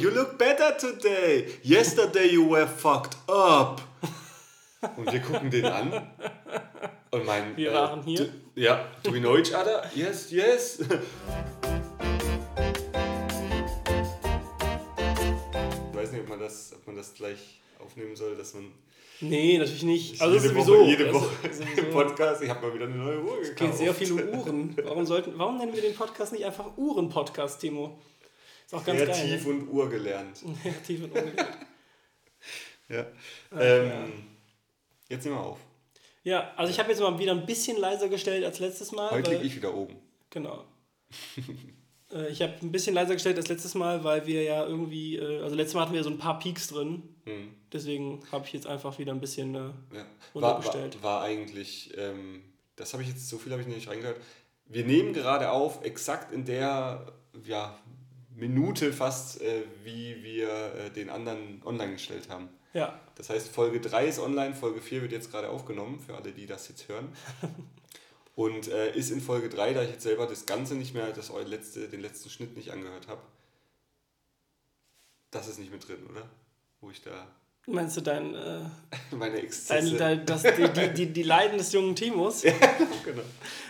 you look better today. Yesterday you were fucked up. Und wir gucken den an. Und meinen. Wir waren hier. Do, ja, do we know each other? Yes, yes. Ich weiß nicht, ob man das, ob man das gleich aufnehmen soll, dass man. Nee, natürlich nicht. Also jede sowieso. Woche, jede Also Woche im Podcast. Ich habe mal wieder eine neue Uhr Es gekauft. geht sehr viel um Uhren. Warum, sollten, warum nennen wir den Podcast nicht einfach Uhren-Podcast, Timo? Ist auch ganz Kreativ geil. und Uhr gelernt. Ne? Kreativ und ungelernt. Ja. Ähm, Jetzt nehmen wir auf. Ja, also ich habe jetzt mal wieder ein bisschen leiser gestellt als letztes Mal. Heute liege ich wieder oben. Genau. Äh, ich habe ein bisschen leiser gestellt als letztes Mal, weil wir ja irgendwie, äh, also letztes Mal hatten wir so ein paar Peaks drin. Hm. Deswegen habe ich jetzt einfach wieder ein bisschen. Äh, Ja. War, Runtergestellt. war, war eigentlich, ähm, das habe ich jetzt, so viel habe ich nicht reingehört. Wir nehmen gerade auf, exakt in der ja, Minute fast, äh, wie wir äh, den anderen online gestellt haben. ja, Das heißt, Folge 3 ist online, Folge 4 wird jetzt gerade aufgenommen, für alle, die das jetzt hören. Und äh, ist in Folge 3, da ich jetzt selber das Ganze nicht mehr, das letzte, den letzten Schnitt nicht angehört habe. Das ist nicht mit drin, oder? Wo ich da meinst du dein, äh, meine Exzesse... dein, dein das, die, die, die, die Leiden des jungen Timos? genau.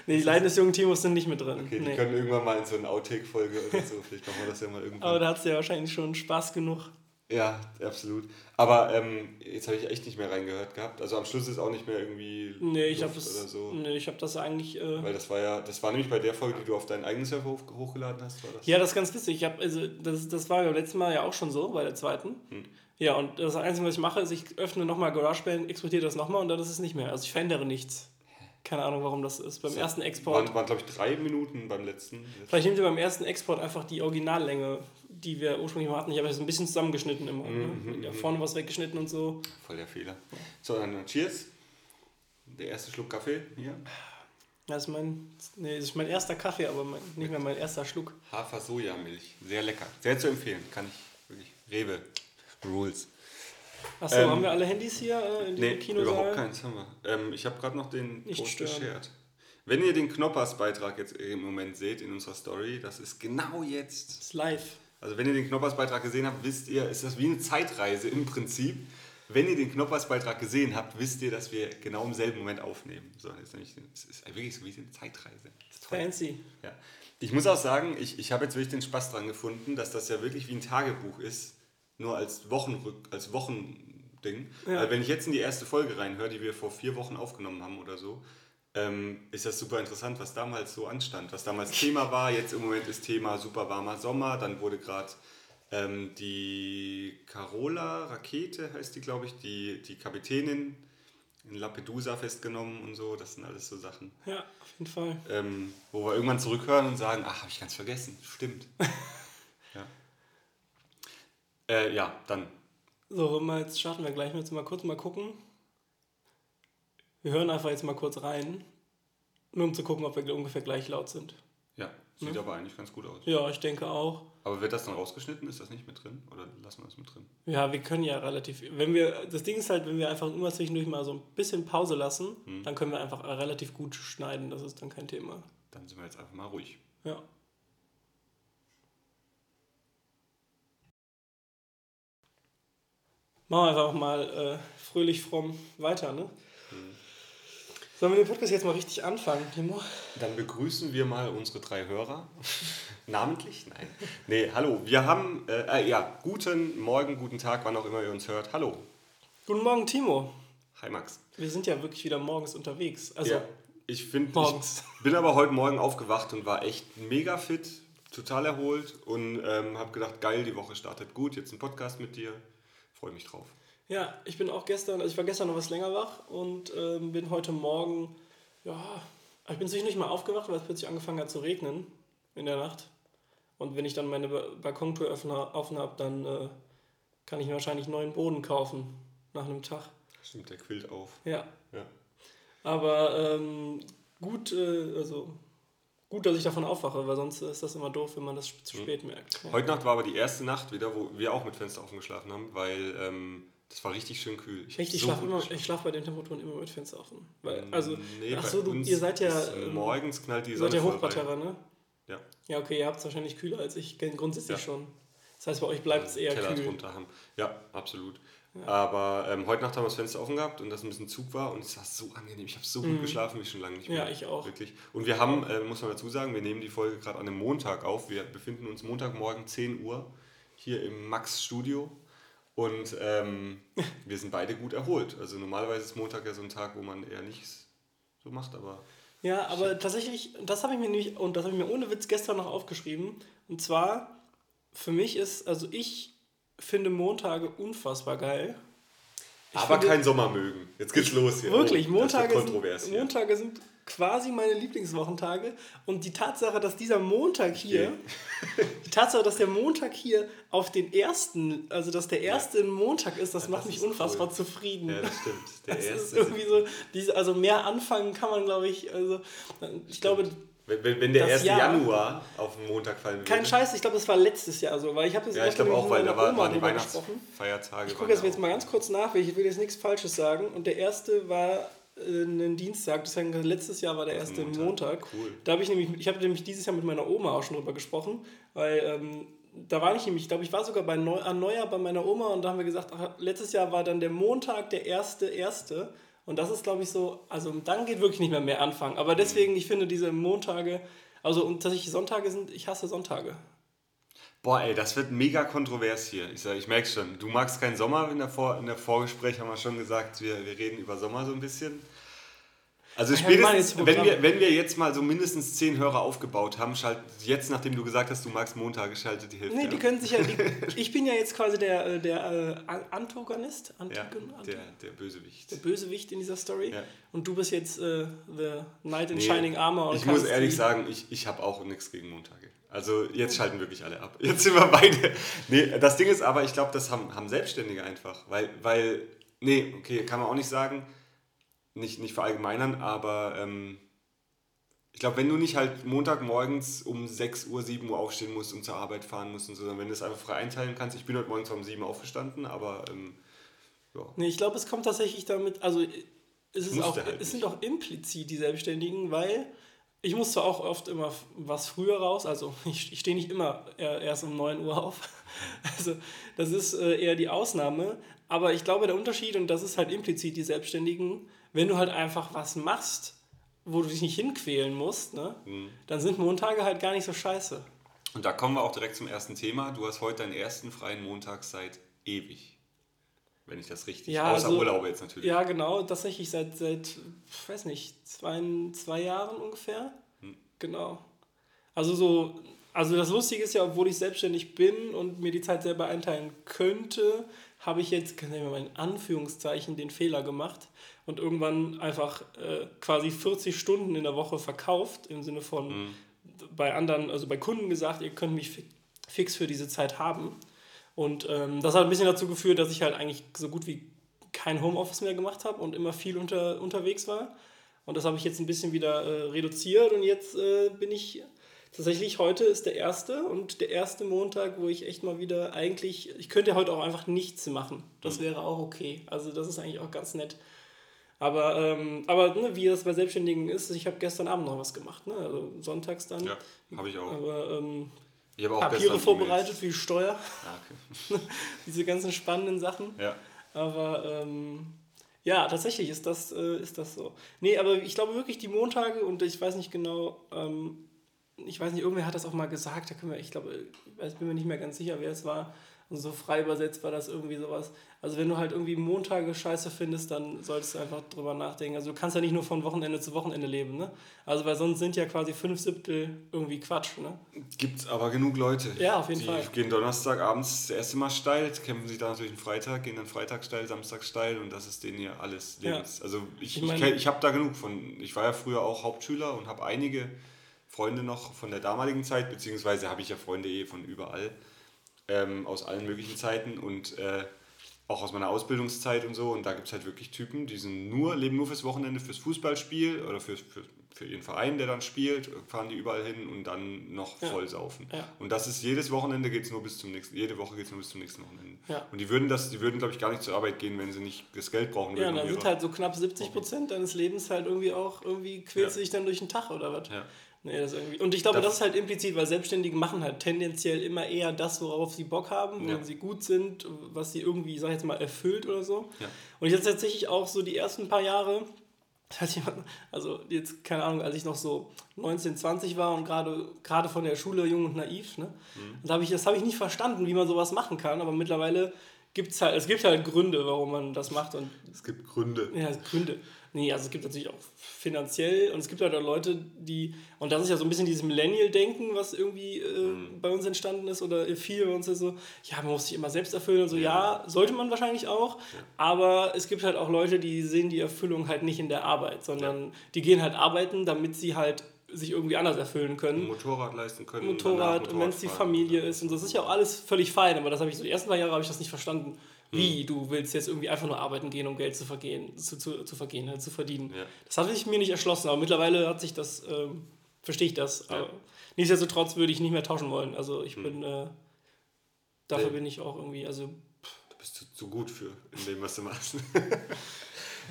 Nee, die Leiden des jungen Timos sind nicht mit drin. Okay, die nee. können irgendwann mal in so eine Outtake-Folge oder so. Vielleicht machen wir das ja mal irgendwann. Aber da hat sie ja wahrscheinlich schon Spaß genug. ja, absolut. Aber ähm, jetzt habe ich echt nicht mehr reingehört gehabt. Also am Schluss ist auch nicht mehr irgendwie Nee, ich habe das, so. nee, ich hab das eigentlich. Äh, Weil das war ja, das war nämlich bei der Folge, die du auf deinen eigenen Server hoch, hochgeladen hast, war das? ja, das ist ganz witzig. Ich hab, also, das, das war beim letzten Mal ja auch schon so, bei der zweiten. Hm. Ja, und das Einzige, was ich mache, ist, ich öffne nochmal GarageBand, exportiere das nochmal und dann ist es nicht mehr. Also ich verändere nichts. Keine Ahnung, warum das ist. Beim ersten Export. Waren, waren glaube ich, drei Minuten beim letzten. Vielleicht nehmt ihr beim ersten Export einfach die Originallänge, die wir ursprünglich mal hatten. Ich habe das ein bisschen zusammengeschnitten immer. Mhm, ne? ja, vorne was weggeschnitten und so. Voll der Fehler. So, dann Cheers. Der erste Schluck Kaffee hier. Das ist mein, nee, das ist mein erster Kaffee, aber mein, nicht mehr mein erster Schluck. Hafer-Sojamilch. Sehr lecker. Sehr zu empfehlen. Kann ich wirklich. Rewe. Rules. Achso, Ähm, haben wir alle Handys hier äh, in diesem Nee, Kinosaal? überhaupt keins haben wir. Ähm, ich habe gerade noch den Nicht Post stören. geshared. Wenn ihr den Knoppers-Beitrag jetzt im Moment seht in unserer Story, das ist genau jetzt. Das ist live. Also wenn ihr den Knoppers-Beitrag gesehen habt, wisst ihr, ist das wie eine Zeitreise im Prinzip. Wenn ihr den Knoppers-Beitrag gesehen habt, wisst ihr, dass wir genau im selben Moment aufnehmen. So, jetzt nämlich, es ist wirklich so wie eine Zeitreise. Fancy. Ja. Ich muss auch sagen, ich, ich habe jetzt wirklich den Spaß dran gefunden, dass das ja wirklich wie ein Tagebuch ist, nur als Wochenrück, als Wochending. Ja. Weil wenn ich jetzt in die erste Folge reinhöre, die wir vor vier Wochen aufgenommen haben oder so, ähm, ist das super interessant, was damals so anstand, was damals Thema war. Jetzt im Moment ist Thema super warmer Sommer, dann wurde gerade ähm, die Carola Rakete, heißt die, glaube ich, die, die Kapitänin in Lampedusa festgenommen und so. Das sind alles so Sachen Ja, auf jeden Fall. ähm, wo wir irgendwann zurückhören und sagen, ach, habe ich ganz vergessen, stimmt. ja. Äh, ja, dann. So, mal jetzt starten wir gleich mit mal kurz mal gucken. Wir hören einfach jetzt mal kurz rein, nur um zu gucken, ob wir ungefähr gleich laut sind. Ja, sieht aber eigentlich ganz gut aus. Ja, ich denke auch. Aber wird das dann rausgeschnitten? Ist das nicht mit drin? Oder lassen wir das mit drin? Ja, wir können ja relativ. Wenn wir, das Ding ist halt, wenn wir einfach immer zwischendurch mal so ein bisschen Pause lassen, Hm. dann können wir einfach relativ gut schneiden. Das ist dann kein Thema. Dann sind wir jetzt einfach mal ruhig. Ja. Machen wir einfach mal äh, fröhlich fromm weiter, ne? Sollen wir den Podcast jetzt mal richtig anfangen, Timo? Dann begrüßen wir mal unsere drei Hörer. Namentlich? Nein. Nee, hallo. Wir haben, äh, äh, ja, guten Morgen, guten Tag, wann auch immer ihr uns hört. Hallo. Guten Morgen, Timo. Hi, Max. Wir sind ja wirklich wieder morgens unterwegs. Also, ja, ich finde, morgens. ich bin aber heute Morgen aufgewacht und war echt mega fit, total erholt und ähm, habe gedacht, geil, die Woche startet gut, jetzt ein Podcast mit dir, freue mich drauf. ja, ich bin auch gestern, also ich war gestern noch was länger wach und ähm, bin heute Morgen, ja, ich bin zwischendurch mal aufgewacht, weil es plötzlich angefangen hat zu regnen in der Nacht. Und wenn ich dann meine Ba- Balkontür offen habe, dann äh, kann ich mir wahrscheinlich neuen Boden kaufen nach einem Tag. Stimmt, der quillt auf. Ja, Ja. aber ähm, gut, äh, also gut, dass ich davon aufwache, weil sonst ist das immer doof, wenn man das zu spät merkt. Ja. Heute Nacht war aber die erste Nacht wieder, wo wir auch mit Fenster offen geschlafen haben, weil ähm, das war richtig schön kühl. Ich ich so schlafe immer, ich bei den Temperaturen immer mit Fenster offen. Weil, also, Nee, ach so, du, ihr seid ja, ist, ähm, morgens knallt die ihr Sonne seid rein. Hochparterre, ne? Ja. Ja, okay, ihr habt es wahrscheinlich kühler als ich, grundsätzlich Ja. schon. Das heißt, bei euch bleibt es eher Keller kühl. drunter haben. Ja, absolut. Aber ähm, heute Nacht haben wir das Fenster offen gehabt und das ein bisschen Zug war und es war so angenehm. Ich habe so gut geschlafen wie schon lange nicht mehr. Mhm. Ja, ich auch. Wirklich. Und wir haben, äh, muss man dazu sagen, wir nehmen die Folge gerade an einem Montag auf. Wir befinden uns Montagmorgen 10 Uhr hier im Max Studio und ähm, wir sind beide gut erholt. Also normalerweise ist Montag ja so ein Tag, wo man eher nichts so macht, aber Ja, aber tatsächlich, das habe ich mir nämlich, und das habe ich mir ohne Witz gestern noch aufgeschrieben. Und zwar, für mich ist, also ich finde Montage unfassbar geil. Ich aber finde- kein Sommer mögen. Jetzt geht's los hier. Wirklich, Oh, Montage, sind. Montage sind quasi meine Lieblingswochentage. Und die Tatsache, dass dieser Montag hier, die Tatsache, dass der Montag hier auf den ersten, also dass der erste Montag ist, das macht das mich ist unfassbar cool. zufrieden. Ja, das stimmt. Der das ist erste irgendwie so, diese, also mehr anfangen kann man, glaube ich, also ich glaube, Wenn, wenn, wenn der Das 1. Jahr- Januar auf den Montag fallen würde. kein Scheiß, ich glaube, das war letztes Jahr so, weil ich habe das Ja, ich glaube auch, weil da meiner war, Oma waren die. Weihnachtsfeiertage. Ich gucke das jetzt mal ganz kurz nach, weil ich will jetzt nichts Falsches sagen. Und der erste war äh, ein Dienstag, deswegen letztes Jahr war der Das erste Montag. Montag. Cool. Da habe ich nämlich, ich habe nämlich dieses Jahr mit meiner Oma auch schon drüber gesprochen, weil ähm, da war ich nämlich, ich glaube, ich war sogar bei Neu an Neujahr bei meiner Oma und da haben wir gesagt, ach, letztes Jahr war dann der Montag der erste, erste. Und das ist, glaube ich, so, also dann geht wirklich nicht mehr mehr anfangen. Aber deswegen, ich finde diese Montage, also und tatsächlich Sonntage sind, ich hasse Sonntage. Boah, ey, das wird mega kontrovers hier. Ich, sag, ich merke schon, du magst keinen Sommer. In der, Vor in der Vorgespräch haben wir schon gesagt, wir, wir reden über Sommer so ein bisschen. Also Ja, spätestens, wenn wir, wenn wir jetzt mal so mindestens zehn Hörer aufgebaut haben, schaltet jetzt, nachdem du gesagt hast, du magst Montage, schaltet die Hälfte Nee, die können sich ja, die, ich bin ja jetzt quasi der, äh, der äh, An- Antagonist, Ja, Antagon, der, der Bösewicht. der Bösewicht in dieser Story. Ja. Und du bist jetzt äh, the Knight in Nee, Shining Armor. Und ich muss ehrlich sagen, ich, ich habe auch nichts gegen Montage. Also jetzt schalten wirklich alle ab. Jetzt sind wir beide. Nee, das Ding ist aber, ich glaube, das haben, haben Selbstständige einfach. Weil, weil, nee, okay, kann man auch nicht sagen, nicht, nicht verallgemeinern, aber ähm, ich glaube, wenn du nicht halt Montagmorgens um 6 Uhr, 7 Uhr aufstehen musst und zur Arbeit fahren musst und so, sondern wenn du es einfach frei einteilen kannst. Ich bin heute morgens um 7 Uhr aufgestanden, aber ähm, ja. Nee, ich glaube, es kommt tatsächlich damit, also es, ist Musste auch, halt es sind auch implizit die Selbstständigen, weil ich musste auch oft immer was früher raus, also ich, ich stehe nicht immer äh, erst um 9 Uhr auf, also das ist äh, eher die Ausnahme, aber ich glaube, der Unterschied, und das ist halt implizit die Selbstständigen, wenn du halt einfach was machst, wo du dich nicht hinquälen musst, ne, Mhm. dann sind Montage halt gar nicht so scheiße. Und da kommen wir auch direkt zum ersten Thema. Du hast heute deinen ersten freien Montag seit ewig. Wenn ich das richtig. Ja, Außer also- Urlaube jetzt natürlich. Ja, genau, tatsächlich seit, seit ich weiß nicht, zwei, zwei Jahren ungefähr. Hm. Genau. Also so, also das Lustige ist ja, obwohl ich selbstständig bin und mir die Zeit selber einteilen könnte, habe ich jetzt, kann ich mal in Anführungszeichen, den Fehler gemacht und irgendwann einfach äh, quasi 40 Stunden in der Woche verkauft, im Sinne von Hm. bei anderen, also bei Kunden gesagt, ihr könnt mich fi- fix für diese Zeit haben. Und ähm, das hat ein bisschen dazu geführt, dass ich halt eigentlich so gut wie kein Homeoffice mehr gemacht habe und immer viel unter, unterwegs war. Und das habe ich jetzt ein bisschen wieder äh, reduziert und jetzt äh, bin ich tatsächlich, heute ist der erste und der erste Montag, wo ich echt mal wieder eigentlich, ich könnte heute auch einfach nichts machen. Das wäre auch okay. Also das ist eigentlich auch ganz nett. Aber, ähm, aber ne, wie das bei Selbstständigen ist, ich habe gestern Abend noch was gemacht, ne? also sonntags dann. Ja, habe ich auch. Aber ähm, Ich habe auch Papiere vorbereitet für die Steuer. Ja, okay. diese ganzen spannenden Sachen. ja. Aber ähm, ja, tatsächlich ist das, äh, ist das so. Nee, aber ich glaube wirklich, die Montage und ich weiß nicht genau, ähm, ich weiß nicht, irgendwer hat das auch mal gesagt, da können wir, ich glaube, ich bin mir nicht mehr ganz sicher, wer es war. Und so frei übersetzt war das irgendwie sowas. Also wenn du halt irgendwie Montage scheiße findest, dann solltest du einfach drüber nachdenken. Also du kannst ja nicht nur von Wochenende zu Wochenende leben, ne? Also weil sonst sind ja quasi fünf Siebtel irgendwie Quatsch, ne? Gibt aber genug Leute. Ja, auf jeden die Fall. gehen Donnerstag abends das erste Mal steil, kämpfen sich dann natürlich einen Freitag, gehen dann Freitag steil, Samstag steil und das ist denen ja alles Ja. Also ich, Ich ich, mein- ich, habe da genug von. Ich war ja früher auch Hauptschüler und habe einige Freunde noch von der damaligen Zeit, beziehungsweise habe ich ja Freunde eh von überall, ähm, aus allen möglichen Zeiten und äh, auch aus meiner Ausbildungszeit und so. Und da gibt es halt wirklich Typen, die sind nur, leben nur fürs Wochenende, fürs Fußballspiel oder für, für, für ihren Verein, der dann spielt, fahren die überall hin und dann noch Ja. voll saufen. Ja. Und das ist jedes Wochenende geht es nur bis zum nächsten, jede Woche geht es nur bis zum nächsten Wochenende. Ja. Und die würden das, die würden, glaube ich, gar nicht zur Arbeit gehen, wenn sie nicht das Geld brauchen Ja, würden. dann um sind halt so knapp 70 Prozent deines Lebens halt irgendwie auch, irgendwie quälst du Ja. dich dann durch den Tag oder was. Ja. Nee, das irgendwie. Und ich glaube, das, das, ist halt implizit, weil Selbstständige machen halt tendenziell immer eher das, worauf sie Bock haben, ja. wenn sie gut sind, was sie irgendwie, sag ich jetzt mal, erfüllt oder so. Ja. Und ich hatte tatsächlich auch so die ersten paar Jahre, also jetzt, keine Ahnung, als ich noch so 19, 20 war und gerade, gerade von der Schule jung und naiv, ne? Mhm. Da hab ich, das habe ich nicht verstanden, wie man sowas machen kann, aber mittlerweile gibt es halt, es gibt halt Gründe, warum man das macht. Und es gibt Gründe. Ja, Gründe. Nee, also es gibt natürlich auch finanziell und es gibt halt auch Leute, die, und das ist ja so ein bisschen dieses Millennial-Denken, was irgendwie äh, mhm. bei uns entstanden ist oder viel bei uns ist so, ja, man muss sich immer selbst erfüllen und so, ja, ja sollte man wahrscheinlich auch, ja. aber es gibt halt auch Leute, die sehen die Erfüllung halt nicht in der Arbeit, sondern ja. die gehen halt arbeiten, damit sie halt sich irgendwie anders erfüllen können. Motorrad leisten können. Motorrad, Motorrad wenn es die Familie ist und das ist ja auch alles völlig fein, aber das habe ich so die ersten paar Jahre habe ich das nicht verstanden. Wie, du willst jetzt irgendwie einfach nur arbeiten gehen, um Geld zu vergehen, zu, zu, zu vergehen, halt, zu verdienen. Ja. Das hat sich mir nicht erschlossen, aber mittlerweile hat sich das, ähm, verstehe ich das. Ja. Nichtsdestotrotz würde ich nicht mehr tauschen wollen. Also ich hm. bin, äh, dafür nee. bin ich auch irgendwie, also. Du bist zu, zu gut für in dem, was du machst.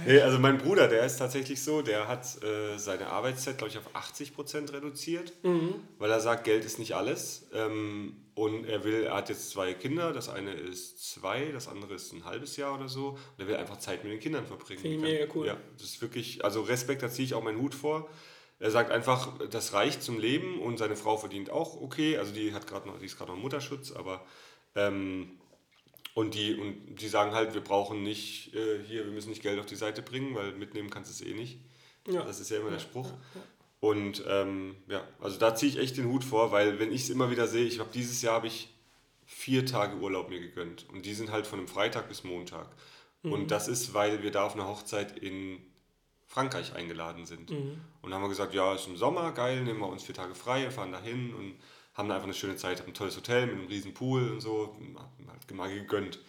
Nee, also mein Bruder, der ist tatsächlich so, der hat äh, seine Arbeitszeit, glaube ich, auf 80 Prozent reduziert, mhm. weil er sagt, Geld ist nicht alles. Ähm, und er will, er hat jetzt zwei Kinder, das eine ist zwei, das andere ist ein halbes Jahr oder so. Und er will einfach Zeit mit den Kindern verbringen. Finde ich mega cool. Ja, das ist wirklich, also Respekt, da ziehe ich auch meinen Hut vor. Er sagt einfach, das reicht zum Leben und seine Frau verdient auch okay. Also die hat gerade noch, die ist gerade noch im Mutterschutz, aber ähm, und die, und die sagen halt, wir brauchen nicht, äh, hier, wir müssen nicht Geld auf die Seite bringen, weil mitnehmen kannst du es eh nicht. Ja. Das ist ja immer der Spruch. Ja, ja. Und ähm, ja, also da ziehe ich echt den Hut vor, weil wenn ich es immer wieder sehe, ich habe dieses Jahr habe ich vier Tage Urlaub mir gegönnt. Und die sind halt von einem Freitag bis Montag. Mhm. Und das ist, weil wir da auf eine Hochzeit in Frankreich eingeladen sind. Mhm. Und haben wir gesagt, ja, ist im Sommer, geil, nehmen wir uns vier Tage frei, fahren dahin und haben da einfach eine schöne Zeit, haben ein tolles Hotel mit einem riesen Pool und so, halt mal gegönnt.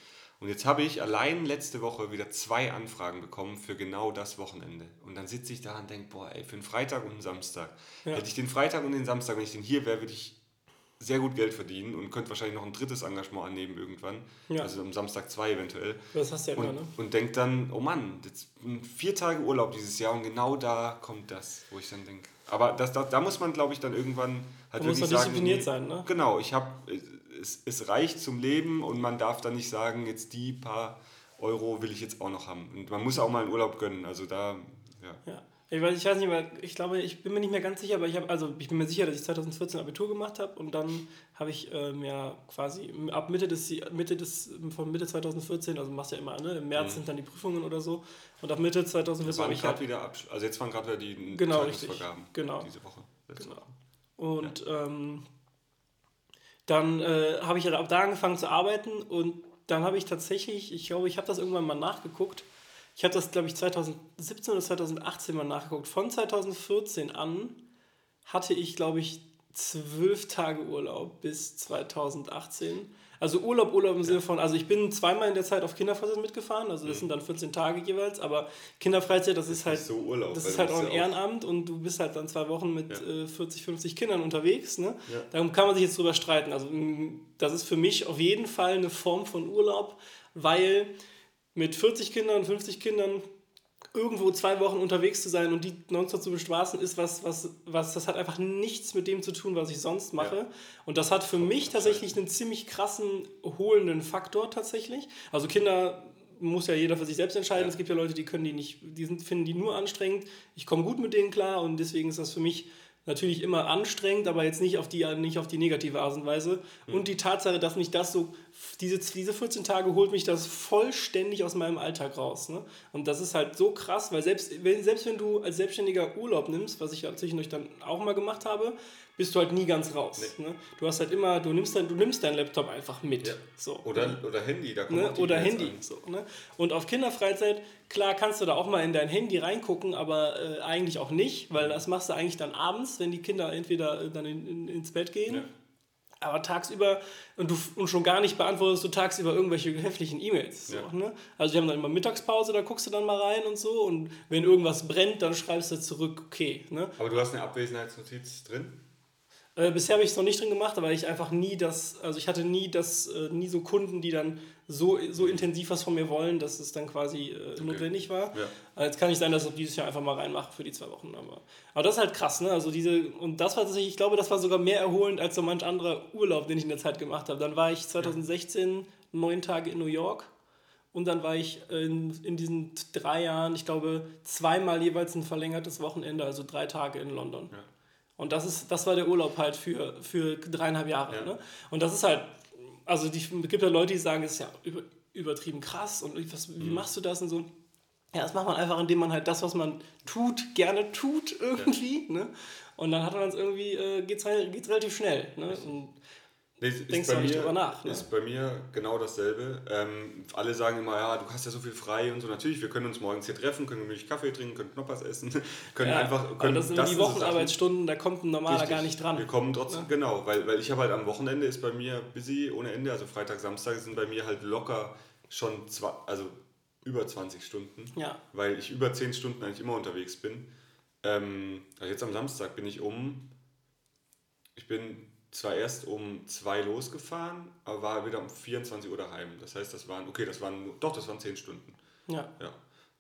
Und jetzt habe ich allein letzte Woche wieder zwei Anfragen bekommen für genau das Wochenende. Und dann sitze ich da und denke, boah, ey, für einen Freitag und einen Samstag. Ja. Hätte ich den Freitag und den Samstag, wenn ich den hier wäre, würde ich sehr gut Geld verdienen und könnte wahrscheinlich noch ein drittes Engagement annehmen irgendwann. Ja. Also am Samstag zwei eventuell. Das hast du ja und, immer, ne? Und denkt dann, oh Mann, jetzt vier Tage Urlaub dieses Jahr und genau da kommt das, wo ich dann denke. Aber das, da, da muss man, glaube ich, dann irgendwann halt da wirklich muss man diszipliniert sagen, sein, ne? Genau, ich habe, es, es reicht zum Leben und man darf dann nicht sagen, jetzt die paar Euro will ich jetzt auch noch haben. Und man muss auch mal einen Urlaub gönnen. Also da, ja. ja. Ich weiß, ich weiß nicht, weil ich glaube, ich bin mir nicht mehr ganz sicher, aber ich habe, also ich bin mir sicher, dass ich 2014 Abitur gemacht habe und dann habe ich ähm, ja quasi ab Mitte des, Mitte des, von Mitte 2014, also machst ja immer, ne? Im März mhm. sind dann die Prüfungen oder so und ab Mitte 2014 habe ich halt, wieder also jetzt waren gerade wieder die genau, richtig, genau, diese Woche. Genau. Woche. Und ja. ähm, dann äh, habe ich ab da angefangen zu arbeiten und dann habe ich tatsächlich, ich glaube, ich habe das irgendwann mal nachgeguckt, ich habe das, glaube ich, 2017 oder 2018 mal nachgeguckt. Von 2014 an hatte ich, glaube ich, zwölf Tage Urlaub bis 2018. Also Urlaub, Urlaub im Sinne von, also ich bin zweimal in der Zeit auf Kinderfreizeit mitgefahren, also das mhm. sind dann 14 Tage jeweils, aber Kinderfreizeit, das, das ist halt, so Urlaub, das ist halt auch ein Ehrenamt und du bist halt dann zwei Wochen mit ja. äh, 40, 50 Kindern unterwegs, ne? Ja. Darum kann man sich jetzt drüber streiten. Also das ist für mich auf jeden Fall eine Form von Urlaub, weil mit 40 Kindern, 50 Kindern irgendwo zwei Wochen unterwegs zu sein und die nonstop zu bestraßen, ist was, was, was, das hat einfach nichts mit dem zu tun, was ich sonst mache. Ja. Und das hat für mich tatsächlich einen ziemlich krassen, holenden Faktor tatsächlich. Also Kinder muss ja jeder für sich selbst entscheiden. Ja. Es gibt ja Leute, die können die nicht, die sind, finden die nur anstrengend. Ich komme gut mit denen klar und deswegen ist das für mich natürlich immer anstrengend, aber jetzt nicht auf die, nicht auf die negative Art und Weise. Mhm. Und die Tatsache, dass mich das so, diese, diese 14 Tage holt mich das vollständig aus meinem Alltag raus. Ne? Und das ist halt so krass, weil selbst wenn, selbst wenn du als Selbstständiger Urlaub nimmst, was ich ja zwischendurch dann auch mal gemacht habe, bist du halt nie ganz raus. Nee. Ne? Du hast halt immer, du nimmst, dein, du nimmst deinen Laptop einfach mit. Ja. So, oder, oder Handy, da kommt ne? Oder Handy. So, ne? Und auf Kinderfreizeit, klar kannst du da auch mal in dein Handy reingucken, aber äh, eigentlich auch nicht, weil das machst du eigentlich dann abends, wenn die Kinder entweder äh, dann in, in, ins Bett gehen. Ja. Aber tagsüber, und du und schon gar nicht beantwortest du tagsüber irgendwelche heftigen E-Mails. So, ja. ne? Also wir haben dann immer Mittagspause, da guckst du dann mal rein und so. Und wenn irgendwas brennt, dann schreibst du zurück, okay. Ne? Aber du hast eine Abwesenheitsnotiz drin? Äh, bisher habe ich es noch nicht drin gemacht, aber ich einfach nie das, also ich hatte nie das, äh, nie so Kunden, die dann so, so intensiv was von mir wollen, dass es dann quasi äh, okay. notwendig war. Ja. Also jetzt kann ich sein, dass ich dieses Jahr einfach mal reinmache für die zwei Wochen. Aber, aber das ist halt krass, ne? Also diese, und das war tatsächlich, ich glaube, das war sogar mehr erholend als so manch anderer Urlaub, den ich in der Zeit gemacht habe. Dann war ich 2016 ja. neun Tage in New York. Und dann war ich in, in diesen drei Jahren, ich glaube, zweimal jeweils ein verlängertes Wochenende, also drei Tage in London. Ja. Und das, ist, das war der Urlaub halt für, für dreieinhalb Jahre. Ja. Ne? Und das ist halt, also die, es gibt ja Leute, die sagen, es ist ja über, übertrieben krass und was, wie mhm. machst du das und so. Ja, das macht man einfach, indem man halt das, was man tut, gerne tut irgendwie. Ja. Ne? Und dann hat man es irgendwie, äh, geht's, geht's relativ schnell. Ne? Und Nee, Denkst du nicht drüber nach. Ne? Ist bei mir genau dasselbe. Ähm, alle sagen immer, ja, du hast ja so viel frei und so. Natürlich, wir können uns morgens hier treffen, können nämlich Kaffee trinken, können Knoppers essen, können ja, einfach. Können, aber das sind das die Wochenarbeitsstunden, da kommt ein normaler Richtig. gar nicht dran. Wir kommen trotzdem, ja. genau, weil, weil ich habe halt am Wochenende ist bei mir busy ohne Ende. Also Freitag, Samstag sind bei mir halt locker schon zwei, also über 20 Stunden. Ja. Weil ich über 10 Stunden eigentlich immer unterwegs bin. Ähm, also jetzt am Samstag bin ich um, ich bin zwar erst um zwei losgefahren, aber war wieder um 24 Uhr daheim. Das heißt, das waren, okay, das waren, doch, das waren 10 Stunden. Ja. ja.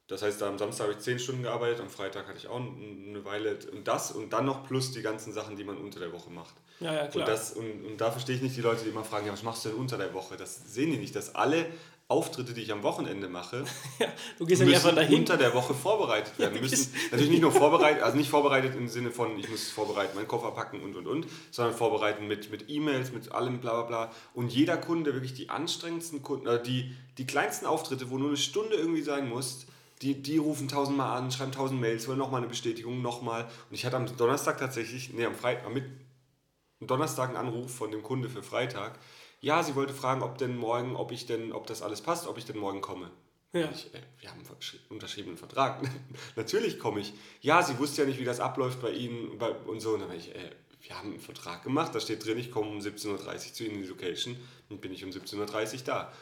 Das heißt, am Samstag habe ich 10 Stunden gearbeitet, am Freitag hatte ich auch eine Weile und das und dann noch plus die ganzen Sachen, die man unter der Woche macht. Ja, ja, klar. Und, das, und, und da verstehe ich nicht die Leute, die immer fragen, ja, was machst du denn unter der Woche? Das sehen die nicht, dass alle Auftritte, die ich am Wochenende mache, ja, du gehst müssen einfach dahin. unter der Woche vorbereitet werden. müssen natürlich nicht nur vorbereitet, also nicht vorbereitet im Sinne von, ich muss vorbereiten, meinen Koffer packen und und und, sondern vorbereiten mit, mit E-Mails, mit allem bla bla bla. Und jeder Kunde, wirklich die anstrengendsten Kunden, äh, die, die kleinsten Auftritte, wo nur eine Stunde irgendwie sein muss, die, die rufen tausendmal an, schreiben tausend Mails, wollen nochmal eine Bestätigung, nochmal. Und ich hatte am Donnerstag tatsächlich, nee, am Freitag, am Donnerstag einen Anruf von dem Kunde für Freitag ja, sie wollte fragen, ob denn morgen, ob ich denn, ob das alles passt, ob ich denn morgen komme. Ja. Ich, äh, wir haben einen unterschriebenen Vertrag. Natürlich komme ich. Ja, sie wusste ja nicht, wie das abläuft bei Ihnen bei, und so. Und dann ich, äh, wir haben einen Vertrag gemacht, da steht drin, ich komme um 17.30 Uhr zu Ihnen in die Location und bin ich um 17.30 Uhr da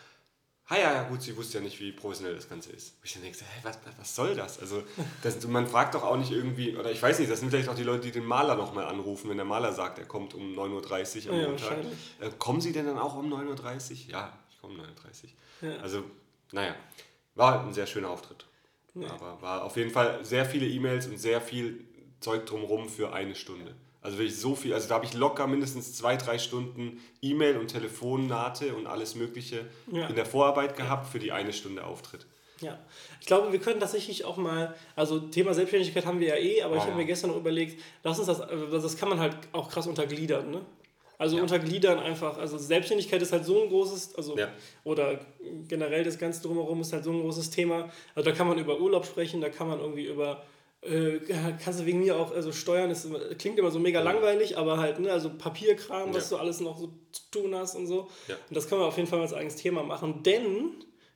ah ja, ja gut, sie wusste ja nicht, wie professionell das Ganze ist. Und ich dann denke, hey, was, was soll das? Also das, man fragt doch auch nicht irgendwie, oder ich weiß nicht, das sind vielleicht auch die Leute, die den Maler nochmal anrufen, wenn der Maler sagt, er kommt um 9.30 Uhr am ja, Montag. Äh, kommen Sie denn dann auch um 9.30 Uhr? Ja, ich komme um 9.30 Uhr. Ja. Also, naja, war ein sehr schöner Auftritt. Ja. Aber war auf jeden Fall sehr viele E-Mails und sehr viel Zeug drumherum für eine Stunde. Also wirklich so viel, also da habe ich locker mindestens zwei, drei Stunden E-Mail und Telefonnate und alles Mögliche ja. in der Vorarbeit gehabt für die eine Stunde Auftritt. Ja, ich glaube, wir können tatsächlich auch mal, also Thema Selbstständigkeit haben wir ja eh, aber oh, ich habe mir gestern noch überlegt, lass uns das, also das kann man halt auch krass untergliedern, ne? Also ja. untergliedern einfach, also Selbstständigkeit ist halt so ein großes, also ja. oder generell das Ganze drumherum ist halt so ein großes Thema. Also da kann man über Urlaub sprechen, da kann man irgendwie über äh, kannst du wegen mir auch, also Steuern ist, klingt immer so mega langweilig, aber halt, ne, also Papierkram, ja. was du alles noch so zu tun hast und so. Ja. Und das können wir auf jeden Fall als eigenes Thema machen, denn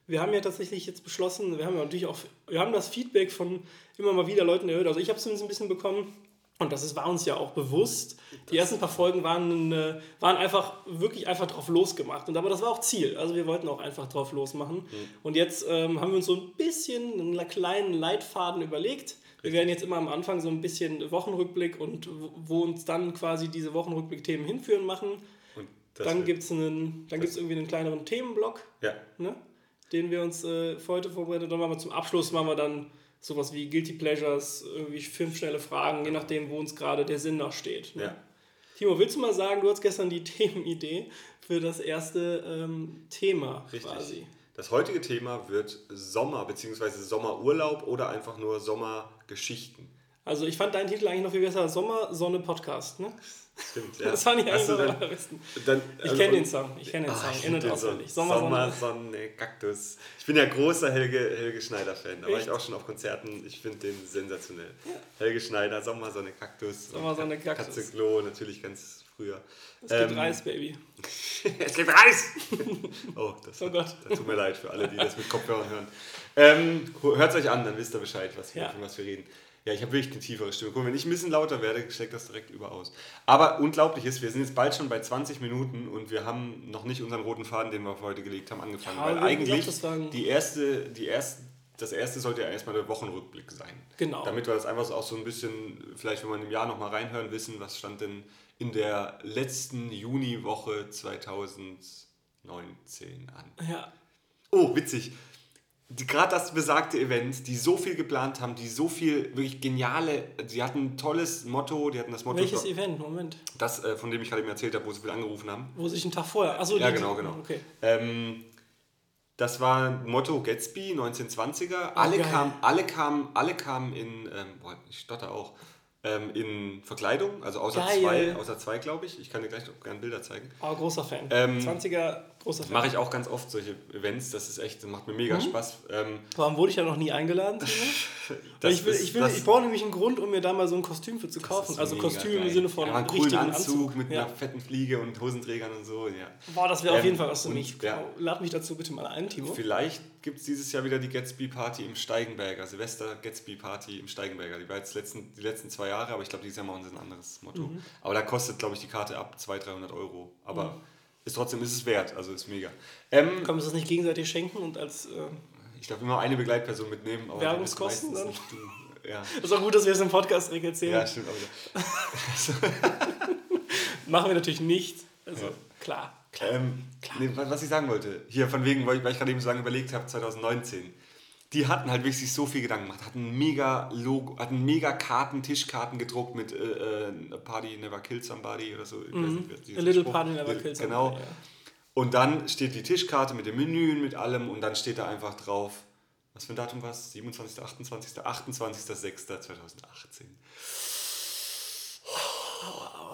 wir haben ja tatsächlich jetzt beschlossen, wir haben ja natürlich auch, wir haben das Feedback von immer mal wieder Leuten erhöht, also ich habe es zumindest ein bisschen bekommen, und das ist, war uns ja auch bewusst. Die ersten paar Folgen waren, äh, waren einfach wirklich einfach drauf losgemacht. Und aber das war auch Ziel. Also wir wollten auch einfach drauf losmachen. Mhm. Und jetzt ähm, haben wir uns so ein bisschen einen kleinen Leitfaden überlegt, wir werden jetzt immer am Anfang so ein bisschen Wochenrückblick und wo uns dann quasi diese Wochenrückblick-Themen hinführen machen. dann gibt es irgendwie einen kleineren Themenblock, ja. ne, den wir uns äh, für heute vorbereitet haben. Aber zum Abschluss machen wir dann sowas wie Guilty Pleasures, irgendwie fünf schnelle Fragen, je nachdem, wo uns gerade der Sinn nachsteht. Ne? Ja. Timo, willst du mal sagen, du hast gestern die Themenidee für das erste ähm, Thema Richtig. quasi. Das heutige Thema wird Sommer bzw. Sommerurlaub oder einfach nur Sommergeschichten. Also ich fand deinen Titel eigentlich noch viel besser. Sommer, Sonne, Podcast, ne? Stimmt, ja. Das fand ich eigentlich am besten. Dann, ich also, kenne den Song. Ich kenne den Song. In- und auswendig. Sommer, Sommer, Sonne. Sonne, Kaktus. Ich bin ja großer Helge, Helge Schneider-Fan. Da war ich auch schon auf Konzerten. Ich finde den sensationell. Ja. Helge Schneider, Sommer, Sonne, Kaktus. Sommer, Sonne, Kaktus. Katze Klo, natürlich ganz früher. Es gibt ähm, Reis, Baby. es gibt Reis! oh, das, oh Gott. das tut mir leid für alle, die das mit Kopfhörern hören. Ähm, Hört es euch an, dann wisst ihr Bescheid, was wir, ja. was wir reden. Ja, ich habe wirklich eine tiefere Stimme. Guck, wenn ich ein bisschen lauter werde, schlägt das direkt über aus. Aber unglaublich ist, wir sind jetzt bald schon bei 20 Minuten und wir haben noch nicht unseren roten Faden, den wir auf heute gelegt haben, angefangen. Ja, Weil eigentlich die, erste, die ersten das erste sollte ja erstmal der Wochenrückblick sein. Genau. Damit wir das einfach so auch so ein bisschen, vielleicht wenn wir im Jahr nochmal reinhören, wissen, was stand denn in der letzten Juniwoche 2019 an. Ja. Oh, witzig. Gerade das besagte Event, die so viel geplant haben, die so viel wirklich geniale, die hatten ein tolles Motto, die hatten das Motto, Welches Event? Moment. das, äh, von dem ich gerade eben erzählt habe, wo sie viel angerufen haben. Wo sich ein Tag vorher. Achso, Ja, die- genau, genau. Okay. Ähm, das war Motto Gatsby 1920er. Alle geil. kamen, alle kamen, alle kamen in, ähm, boah, ich stotter auch, ähm, in Verkleidung, also außer Geil. zwei, außer zwei, glaube ich. Ich kann dir gleich noch gerne Bilder zeigen. Aber großer Fan. Ähm, 20er, großer. Mache ich auch ganz oft solche Events. Das ist echt, das macht mir mega Mhm. Spaß. Ähm, Warum wurde ich ja noch nie eingeladen? Ich, will, ich, will, ich brauche nämlich einen Grund, um mir da mal so ein Kostüm für zu kaufen. Also Kostüm geil. im Sinne von ja, coolen richtigen Anzug, Anzug. mit ja. einer fetten Fliege und Hosenträgern und so. Ja. Boah, das wäre auf Ähm, jeden Fall was für mich. ja. Lad mich dazu bitte mal ein, Timo. Vielleicht gibt es dieses Jahr wieder die Gatsby-Party im Steigenberger, Silvester Gatsby-Party im Steigenberger. Die war jetzt letzten, die letzten zwei Jahre, aber ich glaube, dieses Jahr machen sie ein anderes Motto. Mhm. Aber da kostet, glaube ich, die Karte ab 200, 300 Euro. Aber ist trotzdem ist es wert, also ist mega. Ähm, Können wir uns das nicht gegenseitig schenken und als. Äh, ich darf immer eine Begleitperson mitnehmen. Aber Werbungskosten dann? nicht du. Ja. ist auch gut, dass wir es im Podcast direkt erzählen. ja, stimmt. Machen wir natürlich nicht. Also Ja. klar, klar. Ähm, nee, wa- was ich sagen wollte, hier von wegen, weil ich, weil ich gerade eben so lange überlegt habe, 2019. Die hatten halt wirklich so viel Gedanken gemacht, hatten mega Logo, hatten mega Karten, Tischkarten gedruckt mit äh, äh, A Party Never Killed Somebody oder so. Weiß nicht, Mhm. A little Spruch. party never Genau. somebody, ja. Und dann steht die Tischkarte mit dem Menü, mit allem und dann steht da einfach drauf, was für ein Datum war es? 27., 28., 28.06.2018.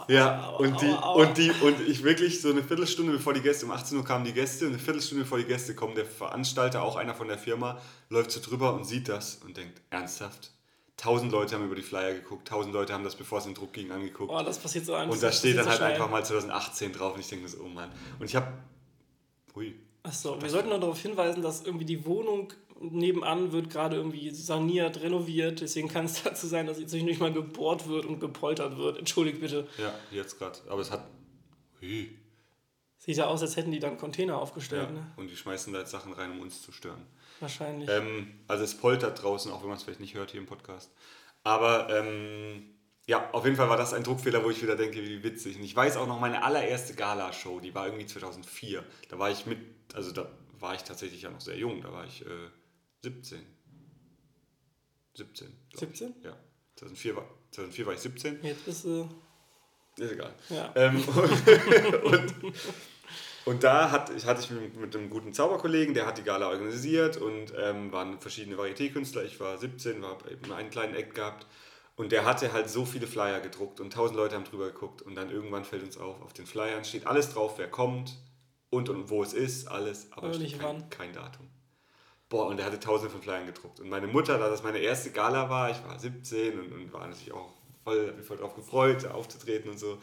Ja, und die, und die, und ich wirklich so eine Viertelstunde bevor die Gäste, um 18 Uhr kamen die Gäste, und eine Viertelstunde bevor die Gäste kommen, der Veranstalter, auch einer von der Firma, läuft so drüber und sieht das und denkt, ernsthaft? Tausend Leute haben über die Flyer geguckt, tausend Leute haben das, bevor es in den Druck ging, angeguckt. Oh, das passiert so einfach. und da steht dann so halt schnell. einfach mal 2018 drauf und ich denke mir so, oh Mann. Und ich habe, ui, Achso, wir sollten noch darauf hinweisen, dass irgendwie die Wohnung nebenan wird gerade irgendwie saniert, renoviert. Deswegen kann es dazu sein, dass jetzt nicht mal gebohrt wird und gepoltert wird. Entschuldigt bitte. ja, jetzt gerade. Aber es hat, ui, Sieht ja aus, als hätten die dann Container ja. aufgestellt, ne? Und die schmeißen da jetzt Sachen rein, um uns zu stören. Wahrscheinlich. Ähm, also es poltert draußen, auch wenn man es vielleicht nicht hört hier im Podcast. Aber ähm, ja, auf jeden Fall war das ein Druckfehler, wo ich wieder denke, wie witzig. Und ich weiß auch noch meine allererste Gala-Show, die war irgendwie 2004. Da war ich mit, also da war ich tatsächlich ja noch sehr jung, da war ich äh, 17. 17. glaub 17? Ich. Ja. 2004 war, 2004 war ich 17. Jetzt bist du. Ist egal. Ja. Ähm, und, und da hat, hatte ich mit, mit einem guten Zauberkollegen, der hat die Gala organisiert und ähm, waren verschiedene Varieté-Künstler. Ich war 17, war eben einen kleinen Act gehabt. Und der hatte halt so viele Flyer gedruckt und tausend Leute haben drüber geguckt. Und dann irgendwann fällt uns auf, auf den Flyern steht alles drauf, wer kommt und, und wo es ist, alles, aber Aber steht kein, kein Datum. Boah, und er hatte tausende von Flyern gedruckt. Und meine Mutter, da das meine erste Gala war, ich war 17 und, und war natürlich auch voll, mich voll drauf gefreut, aufzutreten und so.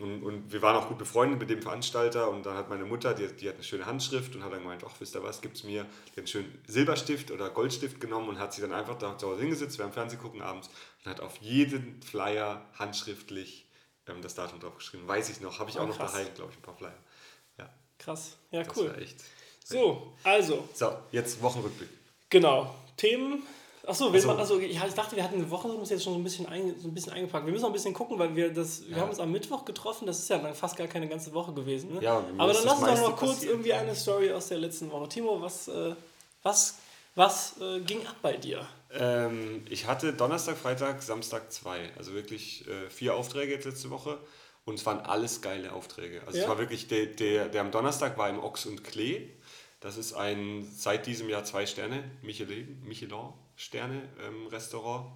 Und, und wir waren auch gut befreundet mit dem Veranstalter und dann hat meine Mutter, die, die hat eine schöne Handschrift und hat dann gemeint, ach, wisst ihr was, gibt's mir. Die hat einen schönen Silberstift oder Goldstift genommen und hat sie dann einfach da zu Hause hingesetzt, wir haben Fernsehen gucken abends und hat auf jeden Flyer handschriftlich ähm, das Datum draufgeschrieben. Weiß ich noch, habe ich auch Oh, noch krass. daheim, glaube ich, ein paar Flyer. Ja, Krass. Ja, das cool. war echt. So, also, So, jetzt Wochenrückblick. genau. Themen. Achso, wir Ach so. machen- also, ja, ich dachte, wir hatten eine Woche uns jetzt schon so ein bisschen, ein, so ein bisschen eingepackt. Wir müssen noch ein bisschen gucken, weil wir das, wir Ja. haben uns am Mittwoch getroffen, das ist ja dann fast gar keine ganze Woche gewesen. Ne? Ja, Aber dann das lass uns doch noch kurz passiert. irgendwie eine Story aus der letzten Woche. Timo, was, äh, was, was äh, ging ab bei dir? Ähm, ich hatte Donnerstag, Freitag, Samstag zwei. Also wirklich äh, vier Aufträge jetzt letzte Woche. Und es waren alles geile Aufträge. Also Ja? es war wirklich, der, der, der am Donnerstag war im Ochs und Klee. Das ist ein seit diesem Jahr zwei Sterne, Michelin, Michelin Sterne ähm, Restaurant.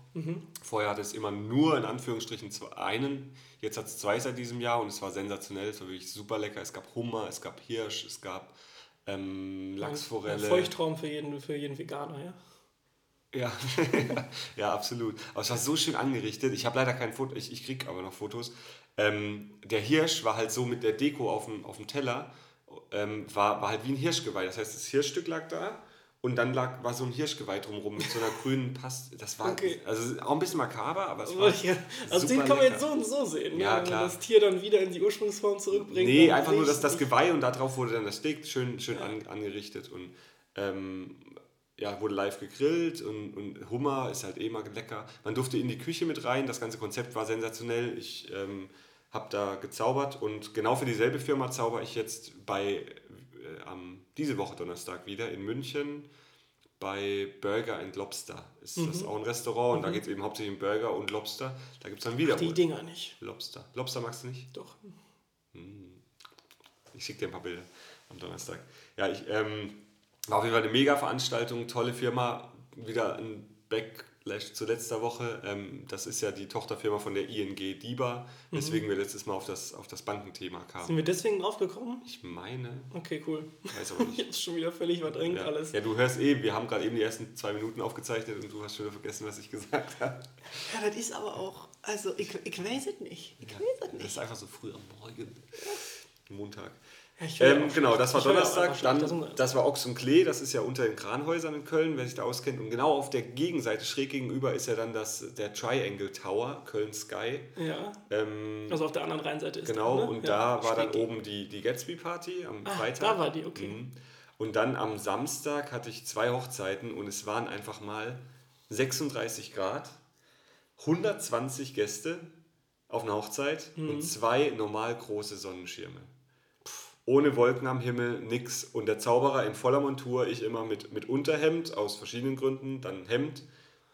Vorher hatte es immer nur in Anführungsstrichen einen. Jetzt hat es zwei seit diesem Jahr und es war sensationell. Es war wirklich super lecker. Es gab Hummer, es gab Hirsch, es gab ähm, Ein Lachsforelle. Feuchtraum für jeden, für jeden Veganer, ja? Ja, ja, absolut. Aber es war so schön angerichtet. Ich habe leider kein Foto, ich, ich kriege aber noch Fotos. Ähm, der Hirsch war halt so mit der Deko auf dem, auf dem Teller, ähm, war, war halt wie ein Hirschgeweih. Das heißt, das Hirschstück lag da und dann lag, war so ein Hirschgeweih drumherum mit so einer grünen Paste. Das war Okay. also auch ein bisschen makaber, aber es war. Also, ja, also den kann man jetzt so und so sehen. ne? Ja, Wenn klar. man das Tier dann wieder in die Ursprungsform zurückbringt. Nee, einfach nur, dass das Geweih und darauf wurde dann das Steak schön, schön an, angerichtet und ähm, ja, wurde live gegrillt und, und Hummer ist halt eh mal lecker. Man durfte in die Küche mit rein, das ganze Konzept war sensationell. Ich ähm, habe da gezaubert und genau für dieselbe Firma zauber ich jetzt bei äh, am, diese Woche Donnerstag wieder in München bei Burger and Lobster. Ist Mhm. das auch ein Restaurant und da geht es eben hauptsächlich um Burger und Lobster. Da gibt es dann wieder Die wohl Dinger nicht. Lobster. Lobster magst du nicht? Doch. Ich schicke dir ein paar Bilder am Donnerstag. Ja, ich, ähm, war auf jeden Fall eine mega Veranstaltung, tolle Firma. Wieder ein Backlash zu letzter Woche. Ähm, das ist ja die Tochterfirma von der ING DIBA, weswegen wir letztes Mal auf das, auf das Bankenthema kamen. Sind wir deswegen draufgekommen? Ich meine, Okay, cool. weiß aber nicht. Jetzt schon wieder völlig verdrängt Ja. alles. ja, du hörst eh, wir haben gerade eben die ersten zwei Minuten aufgezeichnet und du hast schon wieder vergessen, was ich gesagt habe. Ja, das ist aber auch, also ich, ich weiß es nicht. Ich weiß es Das nicht. ist einfach so früh am Morgen. Montag. Ja, ja Ähm, genau, das war Donnerstag. Dann, Gesundheit. das war Ochs und Klee, das ist ja unter den Kranhäusern in Köln, wer sich da auskennt. Und genau auf der Gegenseite, schräg gegenüber, ist ja dann das, der Triangle Tower, Köln Sky. Ja, Ähm, also auf der anderen Rheinseite ist genau, das, ne? und ja, da war dann oben die, die Gatsby-Party am Ah, Freitag. da war die, okay. Mhm. Und dann am Samstag hatte ich zwei Hochzeiten und es waren einfach mal 36 Grad, 120 Gäste auf einer Hochzeit Mhm. und zwei normal große Sonnenschirme. Ohne Wolken am Himmel, nix. Und der Zauberer in voller Montur, ich immer mit, mit Unterhemd aus verschiedenen Gründen, dann Hemd,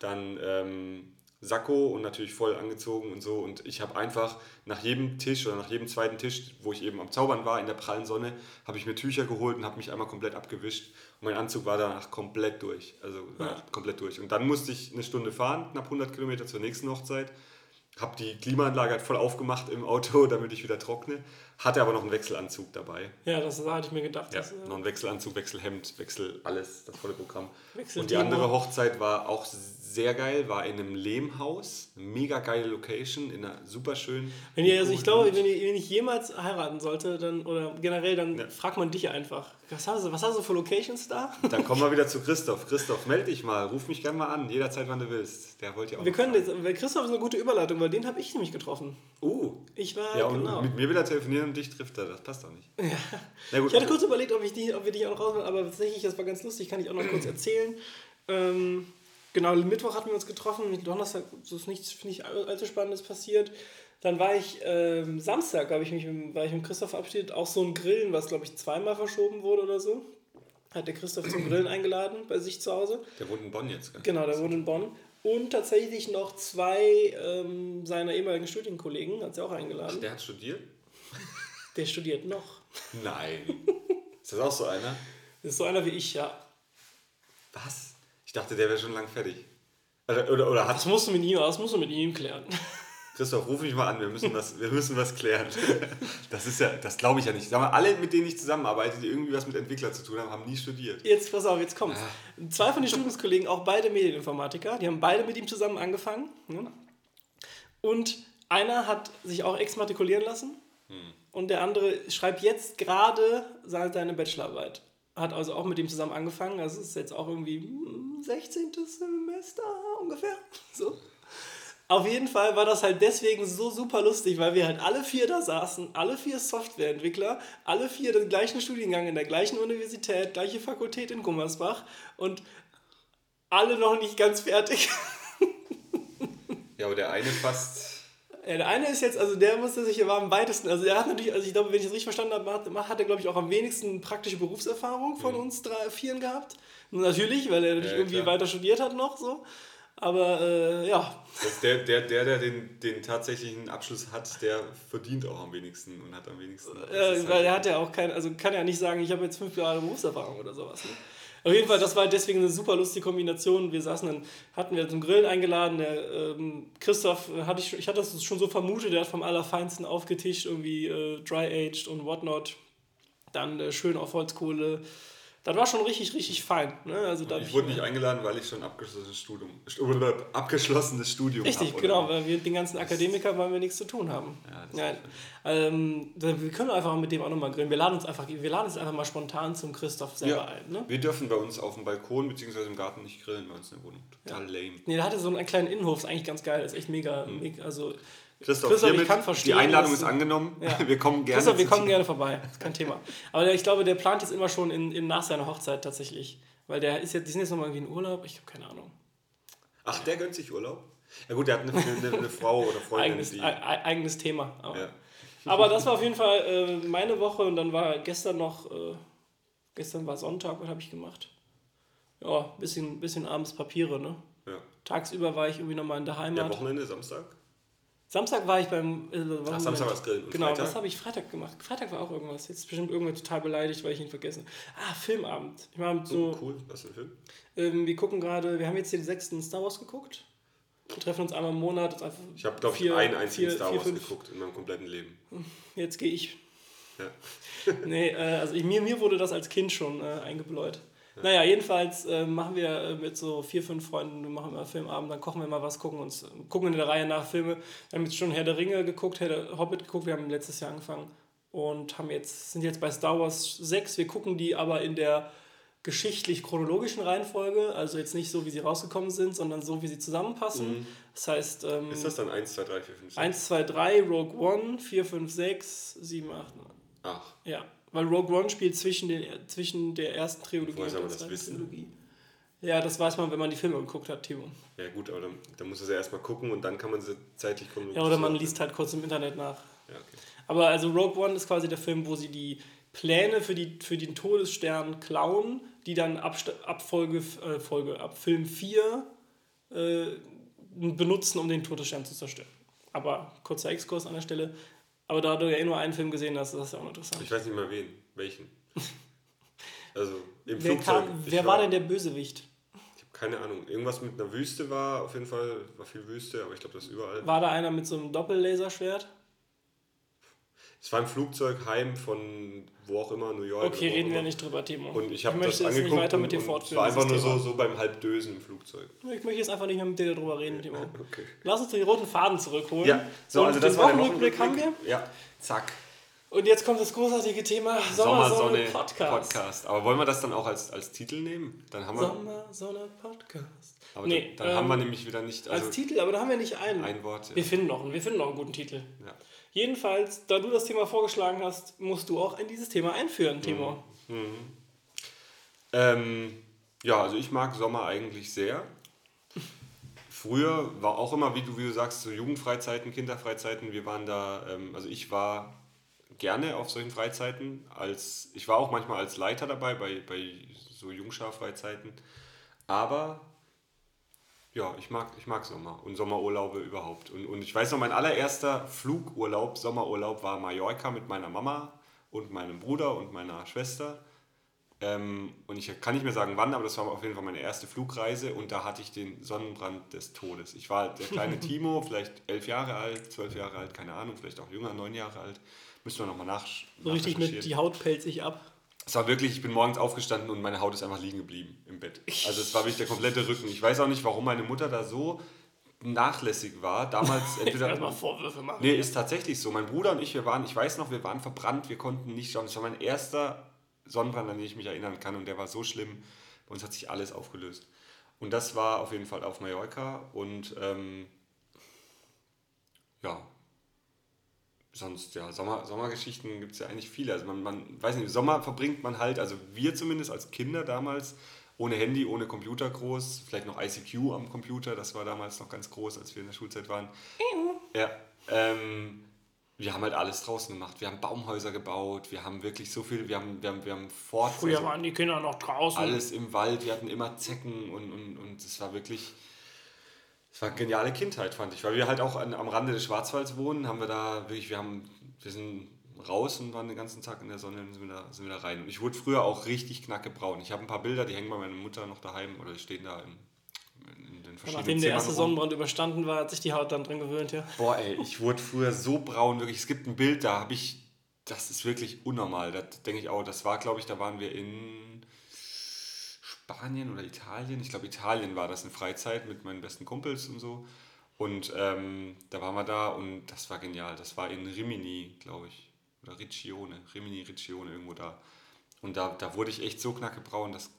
dann ähm, Sakko und natürlich voll angezogen und so. Und ich habe einfach nach jedem Tisch oder nach jedem zweiten Tisch, wo ich eben am Zaubern war, in der prallen Sonne, habe ich mir Tücher geholt und habe mich einmal komplett abgewischt. Und mein Anzug war danach komplett durch. Also Ja. komplett durch. Und dann musste ich eine Stunde fahren, knapp 100 Kilometer zur nächsten Hochzeit. Habe die Klimaanlage halt voll aufgemacht im Auto, damit ich wieder trockne. Hatte aber noch einen Wechselanzug dabei. Ja, das hatte ich mir gedacht. Ja, äh, noch einen Wechselanzug, Wechselhemd, Wechsel alles, das volle Programm. Und die andere Hochzeit war auch sehr geil, war in einem Lehmhaus, mega geile Location, in einer super schönen. Wenn ihr, also ich glaube, wenn ich, wenn ich jemals heiraten sollte, dann, oder generell, dann Ja. fragt man dich einfach. Was hast du, was hast du für Locations da? Dann kommen wir wieder zu Christoph. Christoph, melde dich mal, ruf mich gerne mal an, jederzeit, wann du willst. Der wollte ja auch. Wir können jetzt, weil Christoph ist eine gute Überleitung, weil den habe ich nämlich getroffen. Uh, Ich war, ja, und genau. mit mir will er telefonieren und dich trifft er, das passt doch nicht. Ja. Na gut, Ich hatte kurz überlegt, ob, ich die, ob wir dich auch noch rausholen, aber tatsächlich, das war ganz lustig, kann ich auch noch kurz erzählen. Ähm, genau, Mittwoch hatten wir uns getroffen, mit Donnerstag ist nichts, finde ich, all- allzu Spannendes passiert. Dann war ich ähm, Samstag, habe ich mich, mit- war ich mit Christoph verabschiedet, auch so ein Grillen, was glaube ich zweimal verschoben wurde oder so. Hat der Christoph zum Grillen eingeladen bei sich zu Hause. der wohnt in Bonn jetzt, gell? Genau, der wohnt in Bonn. Und tatsächlich noch zwei ähm, seiner ehemaligen Studienkollegen hat sie auch eingeladen. Der hat studiert? Der studiert noch. Nein. Ist das auch so einer? Das ist so einer wie ich, ja. Was? Ich dachte, der wäre schon lang fertig. Oder, oder, oder hat Das musst du mit ihm, das musst du mit ihm klären. Christoph, ruf mich mal an, wir müssen was, wir müssen was klären. Das ist ja, das glaube ich ja nicht. Sag mal, alle, mit denen ich zusammenarbeite, die irgendwie was mit Entwickler zu tun haben, haben nie studiert. Jetzt, pass auf, jetzt kommt's. Zwei von den Studienkollegen, auch beide Medieninformatiker, die haben beide mit ihm zusammen angefangen. Ne? Und einer hat sich auch exmatrikulieren lassen und der andere schreibt jetzt gerade seine Bachelorarbeit. Hat also auch mit ihm zusammen angefangen. Also es ist jetzt auch irgendwie hm, 16. Semester ungefähr. So. Auf jeden Fall war das halt deswegen so super lustig, weil wir halt alle vier da saßen, alle vier Softwareentwickler, alle vier den gleichen Studiengang in der gleichen Universität, gleiche Fakultät in Gummersbach und alle noch nicht ganz fertig. Ja, aber der eine fast. Ja, der eine ist jetzt, also der musste sich aber am weitesten, also er hat natürlich, also ich glaube, wenn ich das richtig verstanden habe, hat, hat er, glaube ich, auch am wenigsten praktische Berufserfahrung von uns drei, vieren gehabt. Natürlich, weil er natürlich Ja, irgendwie klar. weiter studiert hat noch so. Aber äh, ja, Das der, der, der, der den, den tatsächlichen Abschluss hat, der verdient auch am wenigsten und hat am wenigsten. Äh, ist weil halt- er hat ja auch kein, also kann ja nicht sagen, ich habe jetzt fünf Jahre Berufserfahrung oder sowas. Ne? Auf jeden Fall, das war deswegen eine super lustige Kombination. Wir saßen dann, hatten wir zum Grillen eingeladen. Der ähm, Christoph äh, hatte ich, ich hatte das schon so vermutet, der hat vom Allerfeinsten aufgetischt, irgendwie äh, dry-aged und whatnot. Dann äh, schön auf Holzkohle. Das war schon richtig, richtig fein. Ne? Also da Ich wurde nicht eingeladen, weil ich schon abgeschlossenes Studium, Stu- abgeschlossenes Studium Richtig, hab, genau, weil wir den ganzen Akademiker, weil wir nichts zu tun haben. Ja, Nein. Ähm, wir können einfach mit dem auch nochmal grillen. Wir laden uns einfach, wir laden uns einfach mal spontan zum Christoph selber Ja, ein. Ne? wir dürfen bei uns auf dem Balkon bzw. im Garten nicht grillen bei uns in der Wohnung. Total lame. Nee, der hatte so einen kleinen Innenhof, ist eigentlich ganz geil, ist echt mega. mega also, Christoph, Christoph, ich kann verstehen, die Einladung ist angenommen. Ja. Wir kommen gerne. Christoph, wir kommen gerne vorbei, ist kein Thema. Aber ich glaube, der plant jetzt immer schon in, in, nach seiner Hochzeit tatsächlich. Weil der ist jetzt, die sind jetzt nochmal irgendwie in Urlaub, ich habe keine Ahnung. Ach, der gönnt sich Urlaub? Ja gut, der hat eine, eine, eine Frau oder Freundin, Eigenes, die... eigenes Thema. Aber, Ja. aber das war auf jeden Fall äh, meine Woche und dann war gestern noch, äh, gestern war Sonntag, was habe ich gemacht? Ja, bisschen, bisschen abends Papiere, ne? Ja. Tagsüber war ich irgendwie nochmal in der ja, Heimat. Wochenende, Samstag? Samstag war ich beim. Äh. Ach, Samstag war's Grillen. Und Genau, Freitag? was habe ich Freitag gemacht? Freitag war auch irgendwas. Jetzt ist bestimmt irgendwer total beleidigt, weil ich ihn vergessen habe. Ah, Filmabend. Ich war so, Oh, cool, was für ein Film? ähm, wir gucken gerade, wir haben jetzt hier den sechsten Star Wars geguckt. Wir treffen uns einmal im Monat. das einfach Ich habe, glaube ich, vier- einen einzigen vier- Star vier, Wars fünf. geguckt in meinem kompletten Leben. Jetzt gehe ich. Ja. nee, äh, also ich, mir, mir wurde das als Kind schon äh, eingebläut. Naja, jedenfalls äh, machen wir äh, mit so vier, fünf Freunden, wir machen immer Filmabend, dann kochen wir mal was, gucken uns, gucken in der Reihe nach Filme. Wir haben jetzt schon Herr der Ringe geguckt, Herr der Hobbit geguckt, wir haben letztes Jahr angefangen und haben jetzt, sind jetzt bei Star Wars 6. Wir gucken die aber in der geschichtlich-chronologischen Reihenfolge, also jetzt nicht so, wie sie rausgekommen sind, sondern so, wie sie zusammenpassen. Das heißt, ähm, Ist das dann 1, 2, 3, 4, 5, 6? 1, 2, 3, Rogue One, 4, 5, 6, 7, 8, 9. Ach, Ja, weil Rogue One spielt zwischen, den, zwischen der ersten Trilogie und man der das zweiten wissen? Trilogie. Ja, das weiß man, wenn man die Filme geguckt hat, Timo. ja gut, aber dann, dann muss er sie erstmal gucken und dann kann man sie zeitlich kommen. Ja, oder man liest halt kurz im Internet nach. Ja, okay. Aber also Rogue One ist quasi der Film, wo sie die Pläne für, die, für den Todesstern klauen, die dann ab, ab, Folge, äh, Folge, ab Film 4 äh, benutzen, um den Todesstern zu zerstören. Aber kurzer Exkurs an der Stelle. Aber da du ja eh nur einen Film gesehen hast, ist das ja auch interessant. Ich weiß nicht mal wen. Welchen? Also im Wer, Flugzeug. kam, wer war denn der Bösewicht? Ich habe keine Ahnung. Irgendwas mit einer Wüste war auf jeden Fall, war viel Wüste, aber ich glaube, das ist überall. War da einer mit so einem Doppellaserschwert? Es war im Flugzeug heim von wo auch immer, New York. Okay, reden wir nicht drüber, Timo. Und ich habe das angeguckt nicht weiter mit dir und es fortführen. war einfach nur so, so beim Halbdösen im Flugzeug. Ich möchte jetzt einfach nicht mehr mit dir darüber reden, Timo. Okay. Lass uns den roten Faden zurückholen. Ja, so, und also das den war Wochenrückblick haben wir. Ja, zack. Und jetzt kommt das großartige Thema Sommersonne Podcast. Podcast. Aber wollen wir das dann auch als, als Titel nehmen? Dann haben wir, Sommersonne Podcast. aber nee, dann, dann haben wir ähm, nämlich wieder nicht als also Titel, aber da haben wir nicht einen. ein Wort. Ja. Wir finden noch einen, wir finden noch einen guten Titel. Ja. Jedenfalls, da du das Thema vorgeschlagen hast, musst du auch in dieses Thema einführen, Timo. Ähm, ja, also ich mag Sommer eigentlich sehr. Früher war auch immer, wie du, wie du sagst, so Jugendfreizeiten, Kinderfreizeiten. Wir waren da, ähm, also ich war gerne auf solchen Freizeiten. Als, ich war auch manchmal als Leiter dabei bei, bei so Jungschar-Freizeiten. Aber ja, ich mag, ich mag Sommer und Sommerurlaube überhaupt. Und, und ich weiß noch, mein allererster Flugurlaub, Sommerurlaub war Mallorca mit meiner Mama und meinem Bruder und meiner Schwester. Ähm, und ich kann nicht mehr sagen wann, aber das war auf jeden Fall meine erste Flugreise und da hatte ich den Sonnenbrand des Todes. Ich war der kleine Timo, vielleicht elf Jahre alt, zwölf Jahre alt, keine Ahnung, vielleicht auch jünger, neun Jahre alt. Müssen wir nochmal nach. So richtig mit die Haut sich ab. Es war wirklich, ich bin morgens aufgestanden und meine Haut ist einfach liegen geblieben im Bett. Also es war wirklich der komplette Rücken. Ich weiß auch nicht, warum meine Mutter da so nachlässig war. Damals entweder. Erstmal Vorwürfe machen. Nee, ist tatsächlich so. Mein Bruder und ich, wir waren, ich weiß noch, wir waren verbrannt, wir konnten nicht schauen. Das war mein erster Sonnenbrand, an den ich mich erinnern kann und der war so schlimm. Bei uns hat sich alles aufgelöst. Und das war auf jeden Fall auf Mallorca und ähm, ja, sonst, ja, Sommer, Sommergeschichten gibt es ja eigentlich viele. Also man, man, weiß nicht, Sommer verbringt man halt, also wir zumindest als Kinder damals, ohne Handy, ohne Computer groß, vielleicht noch ICQ am Computer, das war damals noch ganz groß, als wir in der Schulzeit waren. Ja, ähm, wir haben halt alles draußen gemacht. Wir haben Baumhäuser gebaut, wir haben wirklich so viel, wir haben, wir haben, wir haben Forts, Früher also waren die Kinder noch draußen. alles im Wald, wir hatten immer Zecken und, und, und es war wirklich, es war eine geniale Kindheit, fand ich. Weil wir halt auch an, am Rande des Schwarzwalds wohnen, haben wir da wirklich, wir haben, wir sind raus und waren den ganzen Tag in der Sonne und sind wieder, sind wieder rein. Und ich wurde früher auch richtig knackebraun. Ich habe ein paar Bilder, die hängen bei meiner Mutter noch daheim oder die stehen da in, in den verschiedenen Nachdem der erste rum. Sonnenbrand überstanden war, hat sich die Haut dann dran gewöhnt, ja. Boah, ey, ich wurde früher so braun, wirklich. Es gibt ein Bild, da habe ich, das ist wirklich unnormal. Da denke ich auch, das war, glaube ich, da waren wir in Spanien oder Italien. Ich glaube, Italien war das in Freizeit mit meinen besten Kumpels und so. Und ähm, da waren wir da und das war genial. Das war in Rimini, glaube ich. Oder Riccione. Rimini, Riccione, irgendwo da. Und da, da wurde ich echt so knackebraun, das,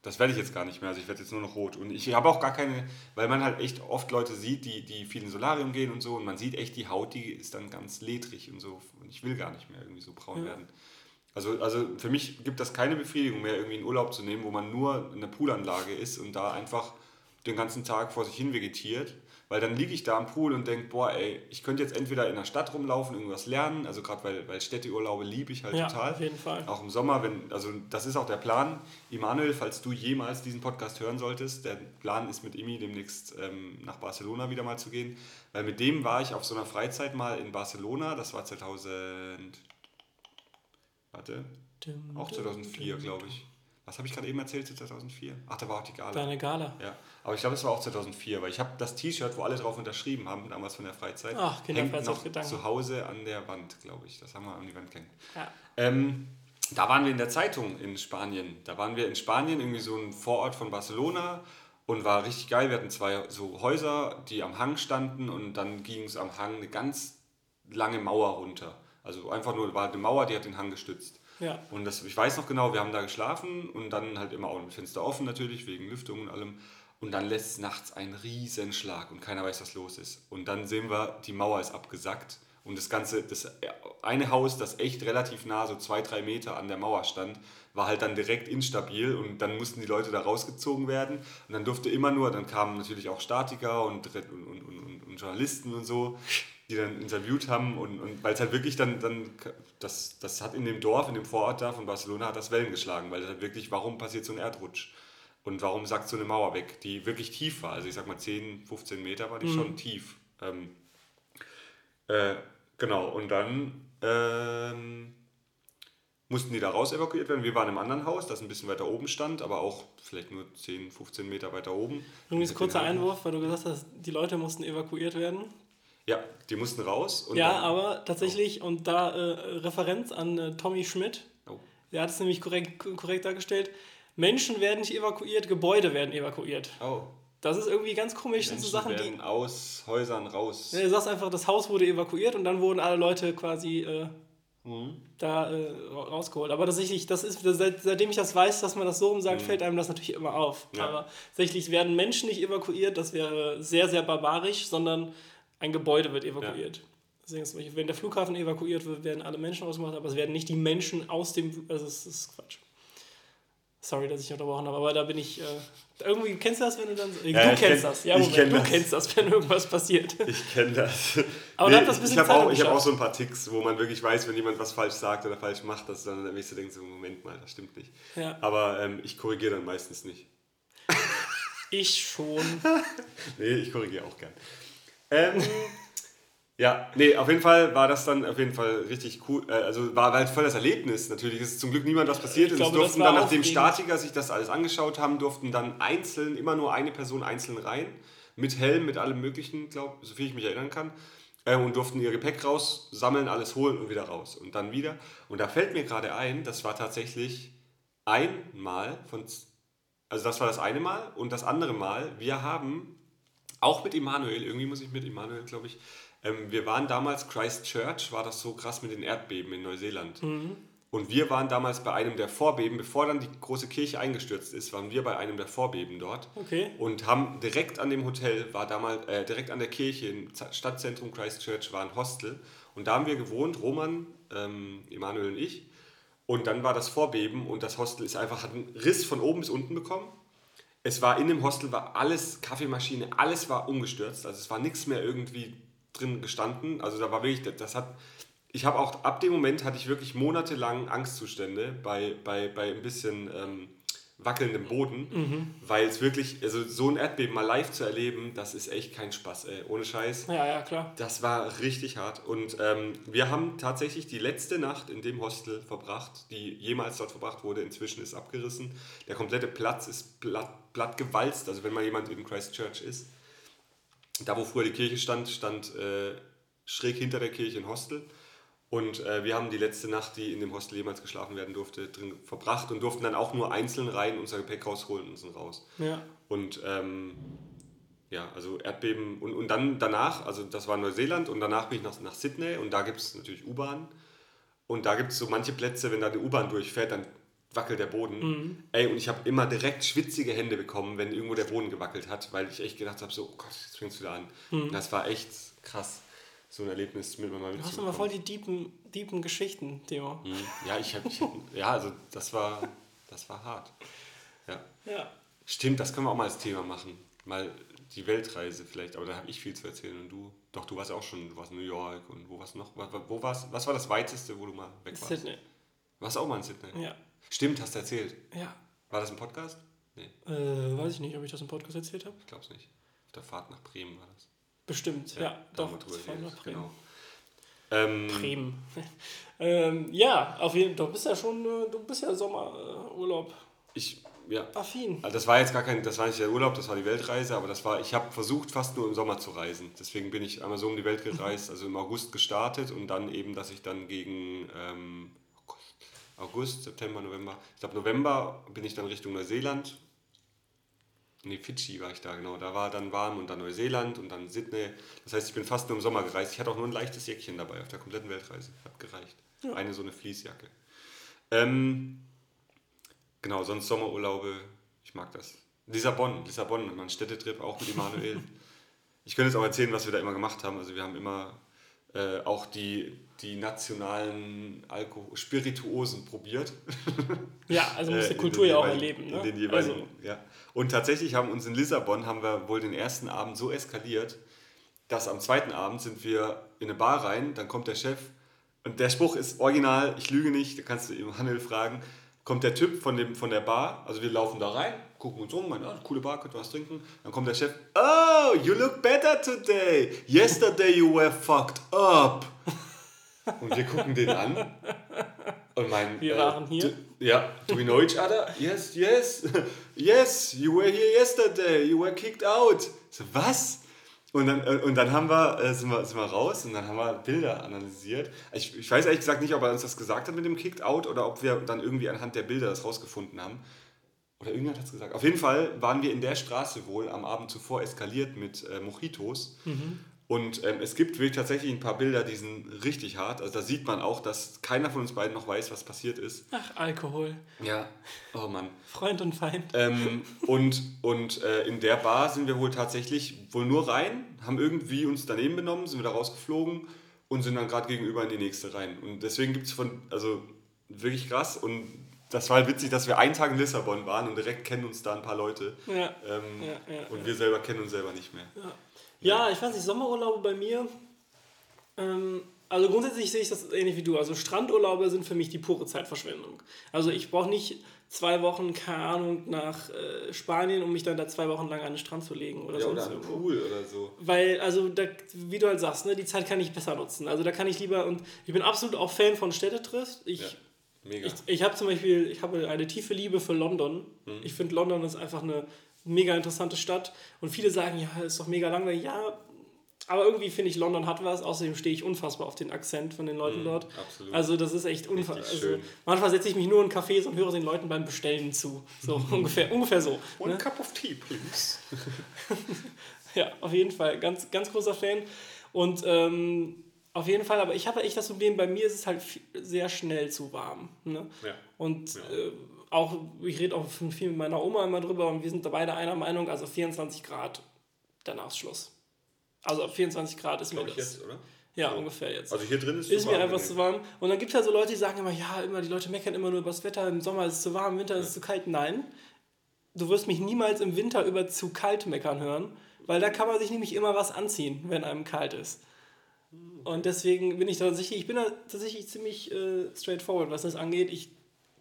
das werde ich jetzt gar nicht mehr. Also ich werde jetzt nur noch rot. Und ich habe auch gar keine, weil man halt echt oft Leute sieht, die, die viel ins Solarium gehen und so. Und man sieht echt, die Haut, die ist dann ganz ledrig und so. Und ich will gar nicht mehr irgendwie so braun Ja. werden. Also, also für mich gibt das keine Befriedigung mehr, irgendwie in Urlaub zu nehmen, wo man nur in der Poolanlage ist und da einfach den ganzen Tag vor sich hin vegetiert. Weil dann liege ich da am Pool und denke, boah, ey, ich könnte jetzt entweder in der Stadt rumlaufen, irgendwas lernen, also gerade weil, weil Städteurlaube liebe ich halt Ja, total. auf jeden Fall. Auch im Sommer, wenn, also das ist auch der Plan. Immanuel, falls du jemals diesen Podcast hören solltest, der Plan ist mit Imi demnächst ähm, nach Barcelona wieder mal zu gehen. Weil mit dem war ich auf so einer Freizeit mal in Barcelona, das war 2000, warte, Dim, auch dim, 2004, dim. glaube ich. Was habe ich gerade eben erzählt zu 2004? Ach, da war auch die Gala. Deine Gala. Ja, aber ich glaube, es war auch 2004, weil ich habe das T-Shirt, wo alle drauf unterschrieben haben, damals von der Freizeit, Ach, hängt Kinderfreizeitgedanken. noch zu Hause an der Wand, glaube ich. Das haben wir an die Wand gehängt. Ja. Ähm, da waren wir in der Zeitung in Spanien. Da waren wir in Spanien, irgendwie so ein Vorort von Barcelona und war richtig geil. Wir hatten zwei so Häuser, die am Hang standen und dann ging es am Hang eine ganz lange Mauer runter. Also einfach nur war eine Mauer, die hat den Hang gestützt. Ja. Und das, ich weiß noch genau, wir haben da geschlafen und dann halt immer auch mit Fenster offen natürlich, wegen Lüftung und allem. Und dann lässt es nachts einen riesen Schlag und keiner weiß, was los ist. Und dann sehen wir, die Mauer ist abgesackt. Und das ganze, das eine Haus, das echt relativ nah, so zwei, drei Meter an der Mauer stand, war halt dann direkt instabil und dann mussten die Leute da rausgezogen werden. Und dann durfte immer nur, dann kamen natürlich auch Statiker und, und, und, und Journalisten und so, die dann interviewt haben und, und weil es halt wirklich dann, dann das, das hat in dem Dorf, in dem Vorort da von Barcelona, hat das Wellen geschlagen, weil das halt wirklich, warum passiert so ein Erdrutsch? Und warum sackt so eine Mauer weg, die wirklich tief war? Also ich sag mal 10, 15 Meter war die schon tief. Ähm, äh, genau, und dann ähm, mussten die da raus evakuiert werden. Wir waren im anderen Haus, das ein bisschen weiter oben stand, aber auch vielleicht nur 10, 15 Meter weiter oben. Übrigens kurzer. Einwurf, weil du gesagt hast, die Leute mussten evakuiert werden. Ja, die mussten raus. Ja, aber tatsächlich, und da äh, Referenz an äh, Tommy Schmidt, Oh. der hat es nämlich korrekt, korrekt dargestellt. Menschen werden nicht evakuiert, Gebäude werden evakuiert. Oh, Das ist irgendwie ganz komisch. Das sind so Menschen Sachen, die. werden aus Häusern raus. Ja, Du sagst einfach, das Haus wurde evakuiert und dann wurden alle Leute quasi äh, Mhm. da äh, ra- rausgeholt. Aber tatsächlich, das ist, seit, seitdem ich das weiß, dass man das so rum sagt, fällt einem das natürlich immer auf. Mhm. Ja. Aber tatsächlich werden Menschen nicht evakuiert, das wäre sehr, sehr barbarisch, sondern ein Gebäude wird evakuiert. Deswegen ist zum Beispiel, wenn der Flughafen evakuiert wird, werden alle Menschen rausgemacht, aber es werden nicht die Menschen aus dem. Also, es ist Quatsch. Sorry, dass ich unterbrochen habe, aber da bin ich. Äh, irgendwie kennst du das, wenn du dann. du Ja, ich kennst kenn- das, ja, Moment, kenn du das. kennst das, wenn irgendwas passiert. Ich kenne das. Aber du hast das ein bisschen ich habe auch, ich hab auch so ein paar Ticks, wo man wirklich weiß, wenn jemand was falsch sagt oder falsch macht, dass du dann wirklich so denkst, so, Moment mal, das stimmt nicht. Ja. Aber ähm, ich korrigiere dann meistens nicht. Ich schon. Nee, ich korrigiere auch gern. Ähm, ja, nee, auf jeden Fall war das dann auf jeden Fall richtig cool. Äh, Also war halt voll das Erlebnis. Natürlich ist zum Glück niemand was passiert. Ich glaube, es durften dann, nachdem. Statiker sich das alles angeschaut haben, durften dann einzeln, immer nur eine Person einzeln rein. Mit Helm, mit allem Möglichen, glaube so viel ich mich erinnern kann. Äh, und durften ihr Gepäck raus, sammeln, alles holen und wieder raus. Und dann wieder. Und da fällt mir gerade ein, das war tatsächlich einmal von. Also das war das eine Mal. Und das andere Mal, wir haben auch mit Immanuel, irgendwie muss ich mit Immanuel, glaube ich, ähm, wir waren damals, Christchurch, war das so krass mit den Erdbeben in Neuseeland. Und wir waren damals bei einem der Vorbeben, bevor dann die große Kirche eingestürzt ist, waren wir bei einem der Vorbeben dort. Okay. Und haben direkt an dem Hotel, war damals, äh, direkt an der Kirche im Stadtzentrum Christchurch war ein Hostel. Und da haben wir gewohnt, Roman, ähm, Emanuel und ich. Und dann war das Vorbeben und das Hostel ist einfach, hat einen Riss von oben bis unten bekommen. Es war in dem Hostel, war alles, Kaffeemaschine, alles war umgestürzt. Also es war nichts mehr irgendwie drin gestanden. Also da war wirklich, das hat, ich habe auch, ab dem Moment hatte ich wirklich monatelang Angstzustände bei, bei, bei ein bisschen ähm, wackelndem Boden, weil es wirklich, also so ein Erdbeben mal live zu erleben, das ist echt kein Spaß, ey. ohne Scheiß. Ja, ja, klar. Das war richtig hart. Und ähm, wir haben tatsächlich die letzte Nacht in dem Hostel verbracht, die jemals dort verbracht wurde. Inzwischen ist abgerissen. Der komplette Platz ist platt, platt gewalzt. Also wenn mal jemand in Christchurch ist. Da, wo früher die Kirche stand, stand äh, schräg hinter der Kirche ein Hostel. Und äh, wir haben die letzte Nacht, die in dem Hostel jemals geschlafen werden durfte, drin verbracht und durften dann auch nur einzeln rein unser Gepäck rausholen und sind raus. Ja. Und ähm, ja, also Erdbeben und, und dann danach, also das war Neuseeland und danach bin ich nach, nach Sydney und da gibt es natürlich U-Bahn. Und da gibt es so manche Plätze, wenn da eine U-Bahn durchfährt, dann wackelt der Boden. Ey, und ich habe immer direkt schwitzige Hände bekommen, wenn irgendwo der Boden gewackelt hat, weil ich echt gedacht habe, so, oh Gott, jetzt fängst du da an. Das war echt krass. So ein Erlebnis mit mal Du hast immer voll die deepen, deepen Geschichten, Theo. Mhm. Ja, ich habe, ja, also das war, das war hart. Ja. Ja. Stimmt, das können wir auch mal als Thema machen. Mal die Weltreise vielleicht, aber da habe ich viel zu erzählen und du. Doch, du warst auch schon, du warst in New York und wo warst du noch? Wo, wo warst, was war das weiteste, wo du mal weg warst? Sydney. Warst du auch mal in Sydney? Ja. Stimmt, hast du erzählt. Ja. War das ein Podcast? Nee, Äh, weiß ich nicht, ob ich das im Podcast erzählt habe. ich glaube es nicht. Auf der Fahrt nach Bremen war das. Bestimmt, ja, haben doch. Genau. Ähm, Bremen. ähm, ja, auf jeden Fall. Du bist ja schon, äh, du bist ja Sommerurlaub ich, ja, affin. Also das war jetzt gar kein, das war nicht der Urlaub, das war die Weltreise, aber das war, ich habe versucht fast nur im Sommer zu reisen. Deswegen bin ich einmal so um die Welt gereist, also im August gestartet und dann eben, dass ich dann gegen ähm, August, September, November, ich glaube November bin ich dann Richtung Neuseeland. Nee, Fidschi war ich da, genau. Da war dann warm und dann Neuseeland und dann Sydney. Das heißt, ich bin fast nur im Sommer gereist. Ich hatte auch nur ein leichtes Jäckchen dabei auf der kompletten Weltreise. Hat gereicht. Ja. Eine so eine Fließjacke. Ähm, Genau, sonst Sommerurlaube, ich mag das. Lissabon, Lissabon, mein Städtetrip auch mit Emanuel. ich könnte jetzt auch erzählen, was wir da immer gemacht haben. Also wir haben immer äh, auch die, die nationalen Alkohol Spirituosen probiert. Ja, also musst Äh, die Kultur ja auch erleben. Ne? In den jeweiligen, also, ja. Und tatsächlich haben uns in Lissabon, haben wir wohl den ersten Abend so eskaliert, dass am zweiten Abend sind wir in eine Bar rein, dann kommt der Chef und der Spruch ist original, ich lüge nicht, da kannst du Emanuel fragen, kommt der Typ von, dem, von der Bar, also wir laufen da rein, gucken uns um, meinen, ah, coole Bar, könnt ihr was trinken, dann kommt der Chef, oh, you look better today, yesterday you were fucked up. Und wir gucken den an und meinen, Wir waren hier. du- ja, do we know each other? Yes, yes, yes, you were here yesterday, you were kicked out. So, was? Und dann, äh, und dann haben wir, äh, sind, wir, sind wir raus und dann haben wir Bilder analysiert. Ich, ich weiß ehrlich gesagt nicht, ob er uns das gesagt hat mit dem Kicked Out oder ob wir dann irgendwie anhand der Bilder das rausgefunden haben. Oder irgendjemand hat es gesagt. Auf jeden Fall waren wir in der Straße wohl am Abend zuvor eskaliert mit äh, Mojitos. Und ähm, es gibt wirklich tatsächlich ein paar Bilder, die sind richtig hart. Also da sieht man auch, dass keiner von uns beiden noch weiß, was passiert ist. ach, Alkohol. Ja, oh Mann. Freund und Feind. Ähm, und und äh, in der Bar sind wir wohl tatsächlich wohl nur rein, haben irgendwie uns daneben benommen, sind wieder rausgeflogen und sind dann gerade gegenüber in die nächste rein. Und deswegen gibt es von, also wirklich krass. Und das war halt witzig, dass wir einen Tag in Lissabon waren und direkt kennen uns da ein paar Leute. Ja. Ähm, Ja, ja, und wir selber kennen uns selber nicht mehr. Ja, ich weiß nicht, Sommerurlaube bei mir. Ähm, also grundsätzlich sehe ich das ähnlich wie du. Also Strandurlaube sind für mich die pure Zeitverschwendung. Also ich brauche nicht zwei Wochen, keine Ahnung, nach äh, Spanien, um mich dann da zwei Wochen lang an den Strand zu legen oder Ja, sonst oder am irgendwo. Pool oder so. Weil, also, da, wie du halt sagst, ne, die Zeit kann ich besser nutzen. Also da kann ich lieber, und ich bin absolut auch Fan von Städtetrips. Ich, Ja, mega. ich, ich habe zum Beispiel, ich habe eine tiefe Liebe für London. Mhm. Ich finde, London ist einfach eine mega interessante Stadt. Und viele sagen, ja, ist doch mega langweilig. Ja, aber irgendwie finde ich, London hat was. Außerdem stehe ich unfassbar auf den Akzent von den Leuten dort. Mhm, absolut. Also das ist echt unfassbar. Also, manchmal setze ich mich nur in Cafés und höre den Leuten beim Bestellen zu. So ungefähr, ungefähr so. One ne? cup of tea, please. Ja, auf jeden Fall. Ganz, ganz großer Fan. Und ähm, auf jeden Fall, aber ich habe echt das Problem, bei mir ist es halt sehr schnell zu warm. Ne? Ja. Und Ja. äh, auch, ich rede auch viel mit meiner Oma immer drüber und wir sind da beide einer Meinung, also 24 Grad, danach ist Schluss. Also ab 24 Grad ist mir das. jetzt, oder? Ja, So. ungefähr jetzt. Also hier drin ist ist super mir einfach zu warm. Und dann gibt es halt so Leute, die sagen immer, ja, immer, die Leute meckern immer nur über das Wetter, im Sommer ist es zu warm, im Winter ist es zu kalt. Nein, du wirst mich niemals im Winter über zu kalt meckern hören, weil da kann man sich nämlich immer was anziehen, wenn einem kalt ist. Und deswegen bin ich tatsächlich, ich bin da tatsächlich ziemlich äh, straightforward, was das angeht. Ich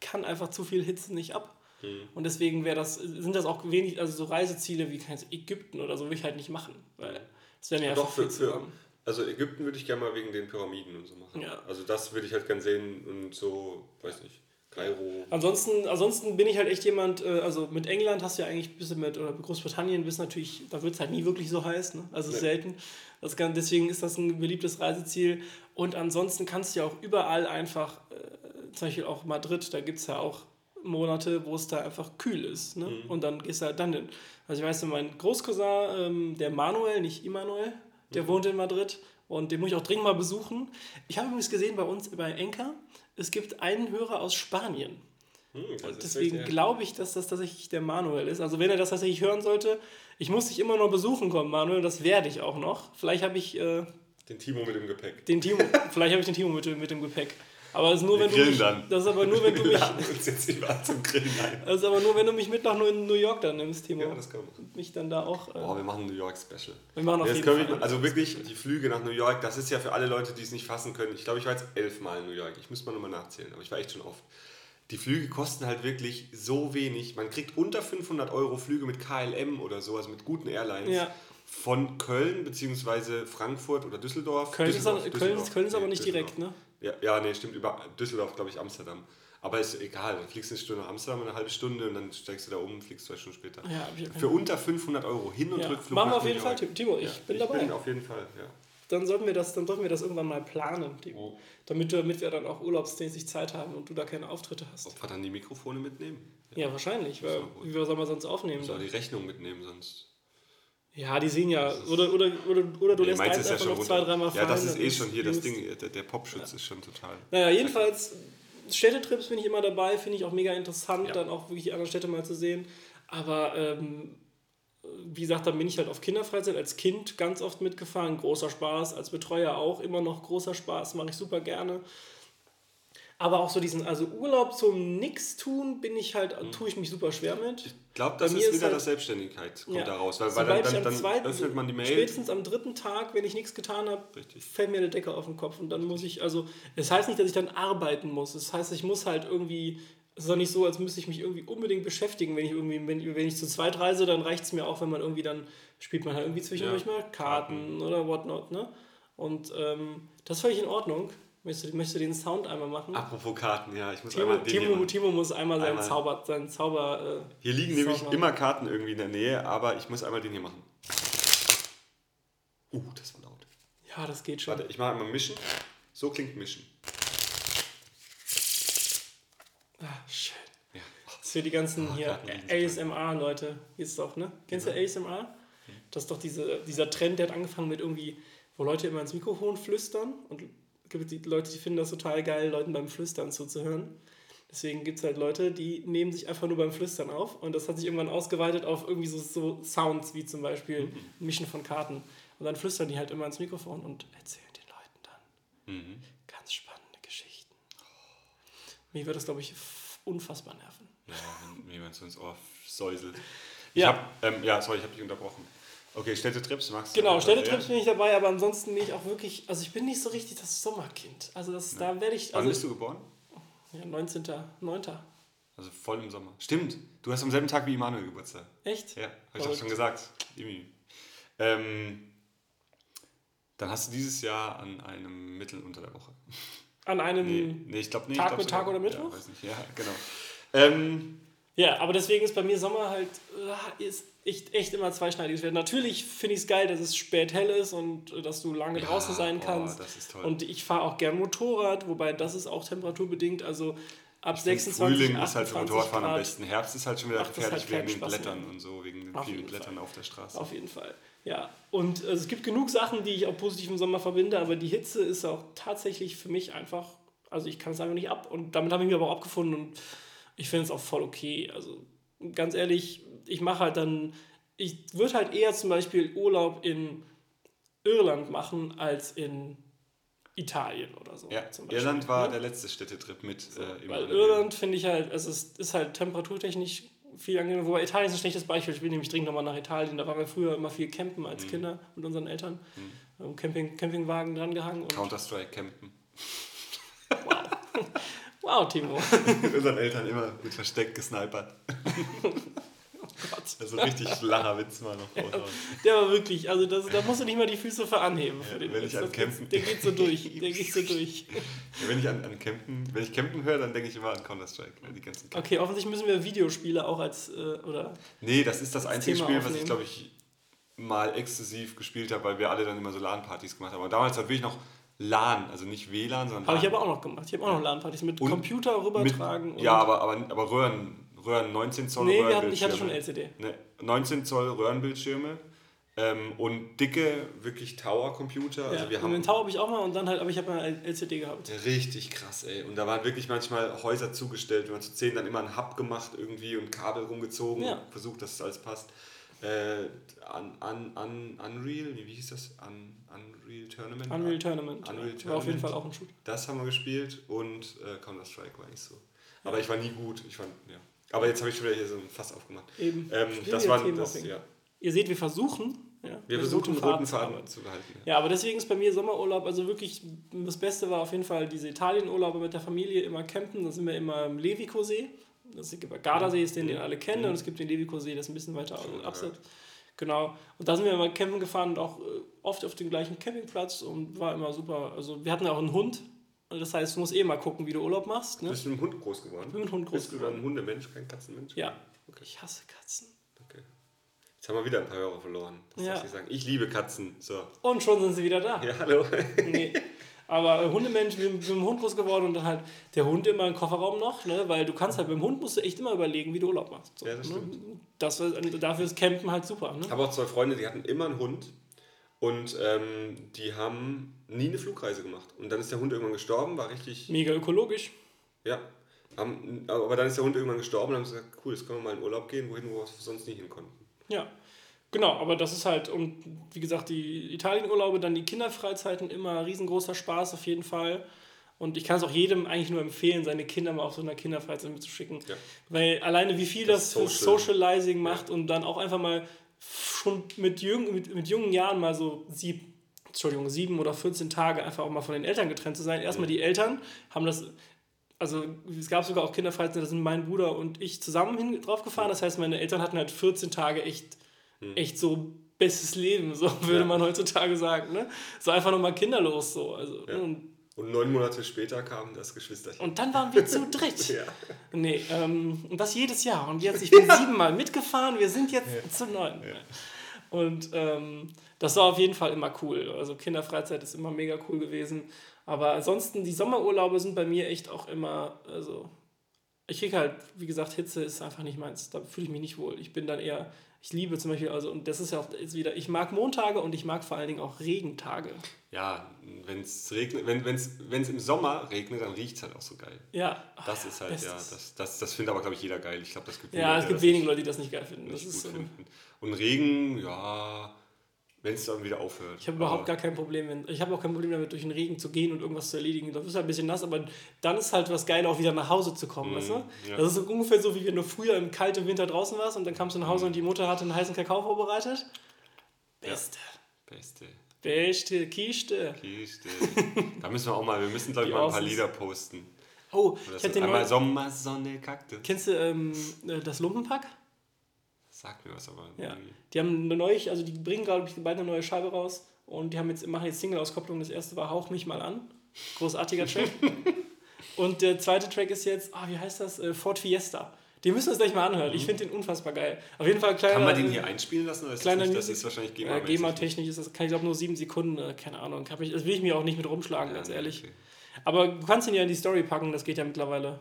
kann einfach zu viel Hitze nicht ab. Mhm. Und deswegen wäre das, sind das auch wenig, also so Reiseziele wie Ägypten oder so will ich halt nicht machen. Weil das wäre mir einfach Doch, für, viel zu für, warm. also Ägypten würde ich gerne mal wegen den Pyramiden und so machen. Ja. Also das würde ich halt gern sehen und so, weiß nicht, Kairo. Ansonsten, ansonsten bin ich halt echt jemand, äh, also mit England hast du ja eigentlich ein bisschen mit, oder mit Großbritannien bist natürlich, da wird es halt nie wirklich so heiß, ne? also Nee. selten. Das kann, deswegen ist das ein beliebtes Reiseziel. Und ansonsten kannst du ja auch überall einfach, äh, zum Beispiel auch Madrid, da gibt es ja auch Monate, wo es da einfach kühl ist. Ne? Und dann gehst du halt dann hin. Also ich weiß, mein Großcousin, ähm, der Manuel, nicht Immanuel, der wohnt in Madrid und den muss ich auch dringend mal besuchen. Ich habe übrigens gesehen bei uns bei Enka, es gibt einen Hörer aus Spanien. Hm, deswegen glaube ich, dass das tatsächlich der Manuel ist. Also wenn er das tatsächlich hören sollte, ich muss dich immer noch besuchen kommen, Manuel, das werde ich auch noch. Vielleicht habe ich, äh, Den Timo mit dem Gepäck. Den Timo, vielleicht habe ich den Timo mit, mit dem Gepäck. Aber das ist nur, Wir wenn du mich, dann. das ist aber nur, wenn du Wir mich, uns jetzt überall zum Grillen ein. das ist aber nur, wenn du mich mit nach New York dann nimmst, Timo. Ja, das kann man. Und mich dann da auch. Äh, Oh, wir machen ein New York Special. wir machen auf Jetzt jeden können Fall. wir, also wirklich, die Flüge nach New York, das ist ja für alle Leute, die es nicht fassen können. Ich glaube, ich war jetzt elfmal in New York. Ich müsste mal nochmal nachzählen, aber ich war echt schon oft. Die Flüge kosten halt wirklich so wenig. Man kriegt unter 500 Euro Flüge mit KLM oder so, also mit guten Airlines. Ja. Von Köln bzw. Frankfurt oder Düsseldorf. Köln, ist, Düsseldorf, aber, Köln, Düsseldorf. Köln ist aber nicht Düsseldorf. direkt, ne? Ja, ja, nee, stimmt. Über Düsseldorf, glaube ich, Amsterdam. Aber ist egal, dann fliegst du eine Stunde nach Amsterdam, eine halbe Stunde und dann steigst du da um, fliegst zwei Stunden später. Ja, ich Für unter 500 Euro Hin- und Ja. Rückflug Machen wir auf jeden Fall, York. Timo. Ich bin dabei. Bin auf jeden Fall, ja. Dann sollten wir das, dann sollten wir das irgendwann mal planen, Timo. Oh. Damit, damit wir dann auch urlaubsmäßig Zeit haben und du da keine Auftritte hast. Ob wir dann die Mikrofone mitnehmen? Ja, wahrscheinlich. Weil, wie soll man sonst aufnehmen? Soll die Rechnung mitnehmen sonst? Ja, die sehen ja. Oder, oder, oder, oder du Nee, lässt eins ja einfach schon noch runter. zwei, dreimal fallen. Ja, das ist eh schon hier das. Ding. Der, der Popschutz ist schon total. Naja, jedenfalls, Städtetrips bin ich immer dabei, finde ich auch mega interessant, Ja. dann auch wirklich die anderen Städte mal zu sehen. Aber ähm, wie gesagt, dann bin ich halt auf Kinderfreizeit als Kind ganz oft mitgefahren, großer Spaß, als Betreuer auch immer noch großer Spaß, mache ich super gerne. Aber auch so diesen, also Urlaub zum Nix tun, bin ich halt, tue ich mich super schwer mit. Ich glaube, das ist wieder halt- das Selbstständigkeit, kommt Ja. da raus. Weil, weil dann, dann, dann zweiten, öffnet man die Mail. Spätestens am dritten Tag, wenn ich nichts getan habe, fällt mir eine Decke auf den Kopf und dann muss ich, also es heißt nicht, dass ich dann arbeiten muss. Es heißt, ich muss halt irgendwie, es ist doch nicht so, als müsste ich mich irgendwie unbedingt beschäftigen. Wenn ich irgendwie, wenn, wenn ich zu zweit reise, dann reicht es mir auch, wenn man irgendwie dann, spielt man halt irgendwie zwischendurch Ja, mal Karten oder whatnot, ne? Und ähm, das ist völlig in Ordnung. Möchtest du, möchtest du den Sound einmal machen? Apropos Karten, ja, ich muss Timo, einmal den hier Timo. Timo muss einmal seinen Einmal. Zauber, seinen Zauber. Äh, Hier liegen Sound nämlich machen. immer Karten irgendwie in der Nähe, aber ich muss einmal den hier machen. Uh, das war laut. ja, das geht schon. Warte, ich mache einmal Mischen. So klingt Mischen. Ah, schön. Ja. Das ist für die ganzen Oh, hier ASMR-Leute. Ist doch, ne? Kennst du ASMR? Das ist doch diese, dieser Trend, der hat angefangen mit irgendwie, wo Leute immer ins Mikrofon flüstern und es gibt die Leute, die finden das total geil, Leuten beim Flüstern zuzuhören. Deswegen gibt es halt Leute, die nehmen sich einfach nur beim Flüstern auf und das hat sich irgendwann ausgeweitet auf irgendwie so, so Sounds wie zum Beispiel Mhm. Mischen von Karten. Und dann flüstern die halt immer ins Mikrofon und erzählen den Leuten dann Mhm. ganz spannende Geschichten. Mir wird das, glaube ich, unfassbar nerven. Ja, wenn mir jemand so ins Ohr säuselt. Ich Ja. hab, ähm, ja, sorry, ich habe dich unterbrochen. Okay, Städtetrips, magst du? Genau, Städtetrips ja? bin ich dabei, aber ansonsten bin ich auch wirklich, also ich bin nicht so richtig das Sommerkind. Also das, da werde ich, Wann also bist du geboren? ja, 19.09. Also voll im Sommer. Stimmt, du hast am selben Tag wie Immanuel Geburtstag. Echt? Ja, habe ich auch schon gesagt. Ähm, dann hast du dieses Jahr an einem Mittel unter der Woche. An einem, Nee, nee ich glaube nicht. Tag ich glaub mit Tag oder Mittwoch? Ja, weiß nicht. ja genau. Ähm, ja, aber deswegen ist bei mir Sommer halt, äh, ist echt, echt immer zweischneidiges Schwert. Natürlich finde ich es geil, dass es spät hell ist und dass du lange Ja, draußen sein boah, kannst. das ist toll. Und ich fahre auch gern Motorrad, wobei das ist auch temperaturbedingt, also ab ich find 26, Frühling 28 ist halt für Motorradfahren am Grad. besten. Herbst ist halt schon wieder das gefährlich halt wegen den Spaß Blättern mehr. und so, wegen den Auf vielen Blättern Fall. auf der Straße. Auf jeden Fall. Ja, und äh, es gibt genug Sachen, die ich auch positiv im Sommer verbinde, aber die Hitze ist auch tatsächlich für mich einfach, also ich kann es einfach nicht ab. Und damit habe ich mich aber auch abgefunden und ich finde es auch voll okay. Also ganz ehrlich, ich mache halt dann, ich würde halt eher zum Beispiel Urlaub in Irland machen als in Italien oder so. Ja, Irland war ne? der letzte Städtetrip mit äh, Weil. Irland finde ich halt, es ist halt temperaturtechnisch viel angenehmer. Wobei Italien ist ein schlechtes Beispiel. Ich will nämlich dringend nochmal nach Italien. Da waren wir früher immer viel campen Mhm. als Kinder mit unseren Eltern. Am Camping, Campingwagen dran gehangen. Counter-Strike campen. wow, Timo. Mit unseren Eltern immer mit Versteck gesnipert. Gott. Also richtig flacher Witz mal noch raushauen. Der war wirklich, also das, da musst du nicht mal die Füße für anheben. Für Ja, den wenn Witz. ich an Das- Campen- Der geht so durch. Der geht so durch. Wenn ich an, an Campen, wenn ich Campen höre, dann denke ich immer an Counter-Strike. ne, Die ganzen Campen. Okay, offensichtlich müssen wir Videospiele auch als, äh, oder? Nee, das ist das einzige Thema Spiel, was ich aufnehmen. glaube ich mal exzessiv gespielt habe, weil wir alle dann immer so LAN-Partys gemacht haben. Aber damals hat wirklich noch LAN, also nicht WLAN, sondern Habe ich aber auch noch gemacht. Ich habe auch noch LAN-Partys mit Und Computer Mit, rübertragen. ja, aber, aber, aber Röhren, Röhren 19 Zoll Nee, wir hatten, ich hatte schon Röhrenbildschirme. LCD. Ne, 19 Zoll Röhrenbildschirme ähm, und dicke, wirklich Tower-Computer. Also ja, wir haben den Tower habe ich auch mal und dann halt, aber ich habe mal LCD gehabt. Richtig krass, ey. Und da waren wirklich manchmal Häuser zugestellt. Wir haben zu zehn dann immer einen Hub gemacht irgendwie und Kabel rumgezogen Ja. und versucht, dass es alles passt. äh, un, un, un, Unreal, wie hieß das? Un, Unreal Tournament? Unreal Tournament. Unreal Tournament. War auf jeden Fall auch ein Shoot. Das haben wir gespielt und äh, Counter-Strike war nicht so. Aber ich war nie gut. Ich fand, ja. Aber jetzt habe ich schon wieder hier so ein Fass aufgemacht. Eben. Ähm, das war das, ja. Ihr seht, wir versuchen. Ja, Wir versuchen, gutem roten. Faden zu behalten. Ja, aber deswegen ist bei mir Sommerurlaub, also wirklich das Beste war auf jeden Fall diese Italienurlaube mit der Familie, immer campen. Da sind wir immer im Levico-See. Das ist, Gardasee ist den, den alle kennen, und es gibt den Levico-See, das ist ein bisschen weiter abseits. Genau. Und da sind wir immer campen gefahren und auch äh, oft auf den gleichen Campingplatz und war immer super. Also wir hatten ja auch einen Hund. Also Das heißt, du musst eh mal gucken, wie du Urlaub machst. Ne? Bist du mit dem Hund groß geworden? Ich bin mit dem Hund groß Bist du dann ein Hundemensch, kein Katzenmensch? Ja. Okay. Ich hasse Katzen. okay. Jetzt haben wir wieder ein paar Hörer verloren. Das Ja. darf ich sagen. Ich liebe Katzen. So. Und schon sind sie wieder da. Ja, hallo. Nee. Aber äh, Hundemensch, wir sind mit dem Hund groß geworden und dann halt der Hund immer im Kofferraum noch, ne? weil du kannst halt beim Hund musst du echt immer überlegen, wie du Urlaub machst. So, Ja, das ne? stimmt. Das, war- dafür ist Campen halt super. Ne? Ich habe auch zwei Freunde, die hatten immer einen Hund und ähm, die haben nie eine Flugreise gemacht. Und dann ist der Hund irgendwann gestorben, war richtig, Mega ökologisch. ja. Aber dann ist der Hund irgendwann gestorben und haben gesagt, cool, jetzt können wir mal in Urlaub gehen, wohin wir sonst nie hin konnten. Ja. Genau, aber das ist halt, und wie gesagt, die Italienurlaube, dann die Kinderfreizeiten, immer riesengroßer Spaß auf jeden Fall. Und ich kann es auch jedem eigentlich nur empfehlen, seine Kinder mal auf so einer Kinderfreizeit mitzuschicken. Ja. Weil alleine wie viel das, Das Social. Socializing macht und dann auch einfach mal schon mit, jung, mit, mit jungen Jahren mal so sieb, Entschuldigung, sieben oder 14 Tage einfach auch mal von den Eltern getrennt zu sein. Erstmal die Eltern haben das, also es gab sogar auch Kinderfreizeiten, da sind mein Bruder und ich zusammen hin, drauf gefahren. Das heißt, meine Eltern hatten halt 14 Tage echt, echt so bestes Leben, so würde Ja. man heutzutage sagen. Ne? So einfach nochmal kinderlos so. Also, Ja. ne? und, Und neun Monate später kam das Geschwisterchen. und dann waren wir zu dritt. ja. Nee, ähm, und das jedes Jahr. Und jetzt, ich bin siebenmal mitgefahren, wir sind jetzt zu neun. Und ähm, das war auf jeden Fall immer cool. Also Kinderfreizeit ist immer mega cool gewesen. Aber ansonsten, die Sommerurlaube sind bei mir echt auch immer, also ich kriege halt, wie gesagt, Hitze ist einfach nicht meins. Da fühle ich mich nicht wohl. Ich bin dann eher, ich liebe zum Beispiel, also, und das ist ja auch jetzt wieder, ich mag Montage und ich mag vor allen Dingen auch Regentage. Ja, wenn es regnet, wenn es wenn's im Sommer regnet, dann riecht es halt auch so geil. Ja, Das ist halt, ja, Bestes. das, das, das findet aber, glaube ich, jeder geil. Ich glaube, das gibt ja, es gibt das wenige Leute, die das nicht geil finden. nicht, Das ist so. finden. Und Regen, ja, wenn es dann wieder aufhört. Ich habe überhaupt gar kein Problem, wenn, ich habe auch kein Problem damit, durch den Regen zu gehen und irgendwas zu erledigen. Das ist halt ein bisschen nass, aber dann ist halt was geil, auch wieder nach Hause zu kommen, weißt du? Ja. Das ist so ungefähr so, wie wenn du früher im kalten Winter draußen warst und dann kamst du nach. Hause und die Mutter hatte einen heißen Kakao vorbereitet. Beste. Beste. Beste Kiste. Kiste. da müssen wir auch mal, wir müssen, glaube ich, mal ein paar. Lieder posten. Oh, ich hatte den Einmal neuen, Sommer, Sonne, Kaktus. Kennst du ähm, äh, das Lumpenpack? Sagt mir was, aber Ja. irgendwie- Die haben eine neue, also die bringen, glaube ich, beide eine neue Scheibe raus und die haben jetzt, machen jetzt Single-Auskopplung. Das erste war Hauch mich mal an. Großartiger Track. und der zweite Track ist jetzt, ah, wie heißt das? Äh, Ford Fiesta. Den müssen wir uns gleich mal anhören. Ich finde den unfassbar geil. Auf jeden Fall kleiner. Mhm. Kann man den äh, hier einspielen lassen? Oder ist kleiner das, nicht, das ist wahrscheinlich äh, GEMA-mäßig. GEMA-technisch ist das, kann ich glaube nur sieben Sekunden, äh, keine Ahnung. Das will ich mir auch nicht mit rumschlagen, Ja, ganz ehrlich. okay. Aber du kannst ihn ja in die Story packen, das geht ja mittlerweile.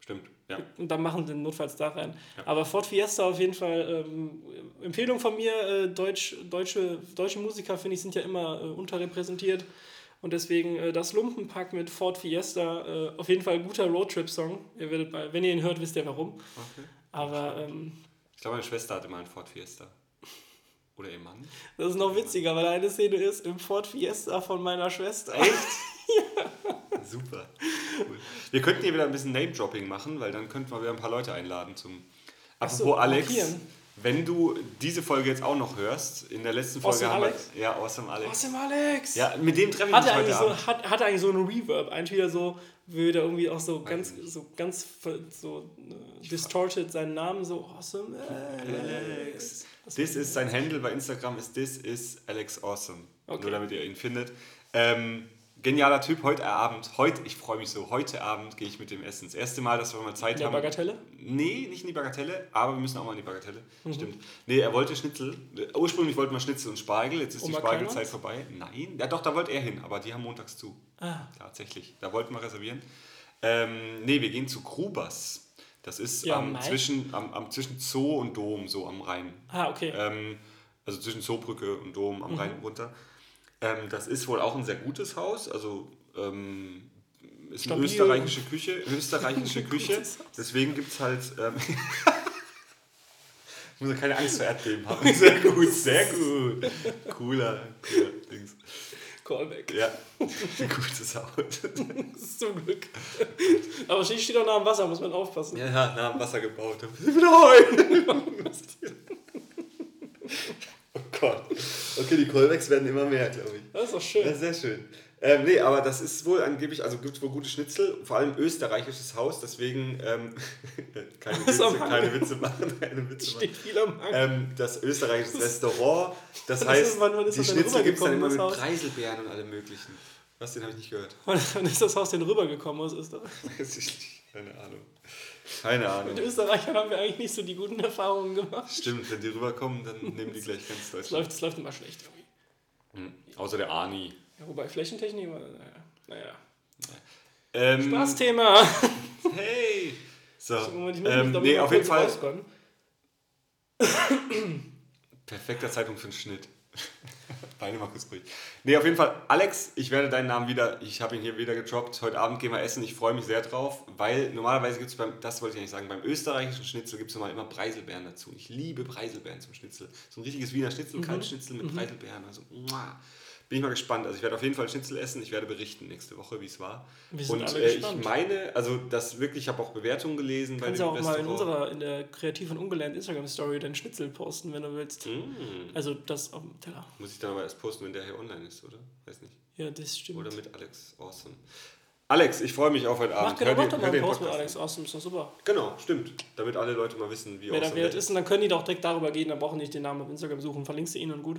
Stimmt, ja. Und dann machen sie den notfalls da rein. Ja. Aber Ford Fiesta auf jeden Fall, ähm, Empfehlung von mir, äh, Deutsch, deutsche, deutsche Musiker, finde ich, sind ja immer äh, unterrepräsentiert. Und deswegen äh, das Lumpenpack mit Ford Fiesta, äh, auf jeden Fall ein guter Roadtrip-Song. Ihr werdet bei, wenn ihr ihn hört, wisst ihr warum. Okay. Aber ähm, Ich glaube, meine Schwester hatte mal einen Ford Fiesta. Oder ihr Mann. das ist noch witziger, weil eine Szene ist im Ford Fiesta von meiner Schwester. Echt? Super. Cool. Wir könnten hier wieder ein bisschen Name-Dropping machen, weil dann könnten wir wieder ein paar Leute einladen zum. Apropos so, Alex, markieren. wenn du diese Folge jetzt auch noch hörst, in der letzten Folge Awesome haben Alex? wir. Ja, Awesome Alex. Awesome Alex! Ja, mit dem treffe ich Hat mich er, heute eigentlich so, Abend. hat, hat er eigentlich so einen Reverb, eigentlich wieder so, würde irgendwie auch so ganz, so ganz so äh, distorted seinen Namen, so Awesome Alex. This ist sein Handle bei Instagram ist This is Alex Awesome. Okay. Nur damit ihr ihn findet. Ähm, genialer Typ, heute Abend, heute, ich freue mich so, heute Abend gehe ich mit dem essen. Das erste Mal, dass wir mal Zeit In der haben. Bagatelle? Nee, nicht in die Bagatelle, aber wir müssen auch mal in die Bagatelle. Mhm. Stimmt. Nee, er wollte Schnitzel. Ursprünglich wollten wir Schnitzel und Spargel, jetzt ist die Oma Spargelzeit vorbei. Nein, ja doch, da wollte er hin, aber die haben montags zu. Ah. Tatsächlich. Da wollten wir reservieren. Ähm, nee, wir gehen zu Grubers. Das ist Ja, am, zwischen, am, am, zwischen Zoo und Dom, so am Rhein. Ah, okay. Ähm, also zwischen Zoobrücke und Dom Mhm. am Rhein runter. Ähm, das ist wohl auch ein sehr gutes Haus. Also ähm, ist eine Stabil. österreichische Küche. Österreichische Küche. Deswegen gibt es halt. Ähm, Muss er keine Angst vor Erdbeben haben. Sehr gut, sehr gut. Cooler, cooler Dings. Callback. Ja, gutes Haus. Zum Glück. Aber sie steht auch nah am Wasser, muss man aufpassen. Ja, nah am Wasser gebaut. Wieder heu! Oh Gott. Okay, die Callbacks werden immer mehr, glaube ich. Das ist doch schön. Ja, sehr schön. Ähm, nee, aber das ist wohl angeblich, also gibt es wohl gute Schnitzel, vor allem österreichisches Haus, deswegen ähm, keine, Witze, keine Witze machen, keine Witze machen. Steht viel am. Ähm, das österreichische Restaurant, das, Das heißt, ist- wann- wann ist die Schnitzel gibt es dann immer mit Haus? Preiselbeeren und allem möglichen. Was, den habe ich nicht gehört. Wann ist das Haus denn rübergekommen aus Österreich? Weiß ich nicht. Keine Ahnung. Keine Ahnung. Mit Österreichern haben wir eigentlich nicht so die guten Erfahrungen gemacht. Stimmt, wenn die rüberkommen, dann nehmen die gleich ganz Das Deutschland. läuft, das läuft immer schlecht irgendwie. Hm. Außer der Ani. Ja, wobei Flächentechnik, war- naja. naja. Ähm, Spaßthema. Hey! So, Moment, ich ähm, nee, auf jeden Fall rauskommen. perfekter Zeitpunkt für einen Schnitt. Beine mal kurz ruhig. Nee, auf jeden Fall, Alex, ich werde deinen Namen wieder, ich habe ihn hier wieder gedroppt. Heute Abend gehen wir essen, ich freue mich sehr drauf, weil normalerweise gibt es beim, das wollte ich eigentlich sagen, beim österreichischen Schnitzel gibt es immer Preiselbeeren dazu. Ich liebe Preiselbeeren zum Schnitzel. So ein richtiges Wiener Schnitzel, Mhm. Kalbschnitzel mit Preiselbeeren. Also, muah. Bin ich mal gespannt. Also ich werde auf jeden Fall Schnitzel essen, ich werde berichten nächste Woche, wie es war. Wir sind Und alle äh, ich meine, also das wirklich, ich habe auch Bewertungen gelesen bei Kannst dem ja auch mal in Restaurant. unserer, in der kreativ und ungelernt Instagram-Story deinen Schnitzel posten, wenn du willst. Mm. Also das auf dem Teller. Muss ich dann aber erst posten, wenn der hier online ist, oder? Weiß nicht. Ja, das stimmt. Oder mit Alex Awesome. Alex, ich freue mich auf heute Abend. Mach, genau, Hör mach doch mal einen Post mit Alex Awesome, ist doch super. Genau, stimmt. Damit alle Leute mal wissen, wie Wer awesome wert der ist, und dann können die doch direkt darüber gehen, dann brauchen die nicht den Namen auf Instagram suchen. Verlinkst du ihn und gut.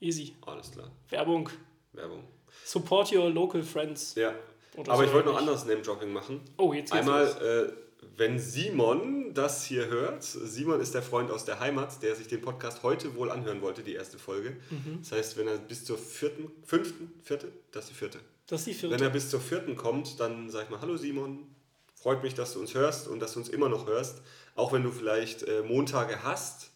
Easy. Alles klar. Werbung. Werbung. Support your local friends. Ja. Oder Aber so ich wollte noch anderes Name-Dropping machen. Oh, jetzt geht's Einmal, äh, wenn Simon das hier hört, Simon ist der Freund aus der Heimat, der sich den Podcast heute wohl anhören wollte, die erste Folge. Mhm. Das heißt, wenn er bis zur vierten, fünften, vierte, das ist die vierte. Das ist die Wenn vierte. er bis zur vierten kommt, dann sag ich mal, hallo Simon, freut mich, dass du uns hörst und dass du uns immer noch hörst. Auch wenn du vielleicht äh, Montage hast,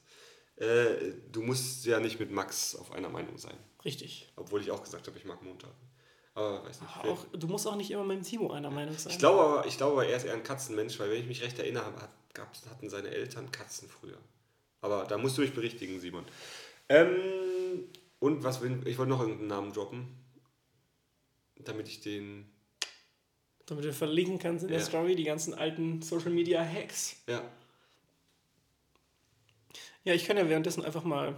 äh, du musst ja nicht mit Max auf einer Meinung sein. Richtig. Obwohl ich auch gesagt habe, ich mag Montage. Aber weiß nicht. Auch, du musst auch nicht immer mit dem Timo einer Meinung sein. ich, glaube aber, ich glaube er ist eher ein Katzenmensch, weil wenn ich mich recht erinnere, hat, gab's, hatten seine Eltern Katzen früher. Aber da musst du mich berichtigen, Simon. Ähm, und was will, ich wollte noch irgendeinen Namen droppen, damit ich den, Damit du verlinken kannst in der Ja. Story die ganzen alten Social Media Hacks. ja, Ja, ich kann ja währenddessen einfach mal.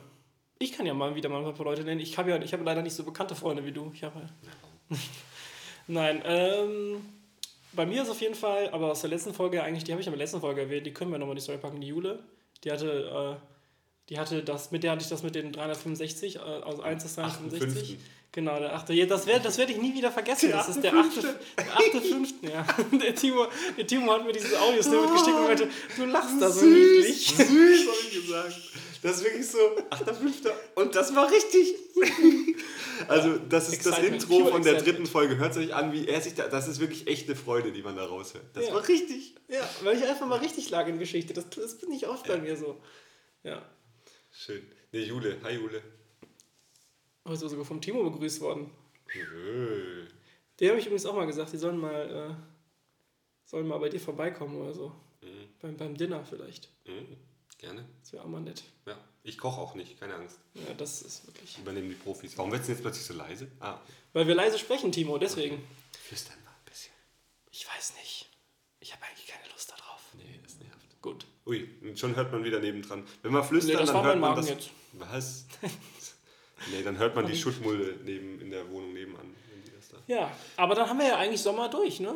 Ich kann ja mal wieder mal ein paar Leute nennen. Ich habe ja ich habe leider nicht so bekannte Freunde wie du. Ich habe ja. Nein, ähm, bei mir ist auf jeden Fall, aber aus der letzten Folge eigentlich, die habe ich in der letzten Folge erwähnt, die können wir nochmal in die Story packen, die Jule. Die hatte, äh, die hatte das, mit der hatte ich das mit den 365, äh, aus 1 bis 365. 8.5.. Genau, der 8. Ja, das werde das werd ich nie wieder vergessen. Der Das ist der 8. 8.5. Ja. Der Timo, der Timo hat mir dieses Audio-Snippet geschickt und meinte, du lachst da so niedlich. Süß, habe ich gesagt. Das ist wirklich so, 8.5. Und das war richtig. Also, das ist das Excitement, Intro pure von der dritten Folge. Hört es euch an, wie er sich da. Das ist wirklich echt eine Freude, die man da raushört. Das Ja. war richtig. Ja, weil ich einfach mal richtig lag in Geschichte. Das, das bin ich oft bei mir so. Ja. Schön. Ne, Jule. Hi, Jule. Heute sogar vom Timo begrüßt worden. Nö. Der habe ich übrigens auch mal gesagt, die sollen mal, äh, sollen mal bei dir vorbeikommen oder so. Mhm. Beim, beim Dinner vielleicht. Mhm. Gerne. Das wäre auch mal nett. Ja. Ich koche auch nicht, keine Angst. Ja, das ist wirklich. Übernehmen die Profis. Warum wird es jetzt plötzlich so leise? Ah, Weil wir leise sprechen, Timo, deswegen. flüstern mal ein bisschen. Ich weiß nicht. Ich habe eigentlich keine Lust darauf. Nee, das nervt. Gut. Ui, schon hört man wieder nebendran. Wenn wir flüstern, Nee, das dann war hört mein man Magen das. jetzt. Was? nee, dann hört man die Schuttmulde neben, in der Wohnung nebenan. Wenn die das da. Ja, aber dann haben wir ja eigentlich Sommer durch, ne?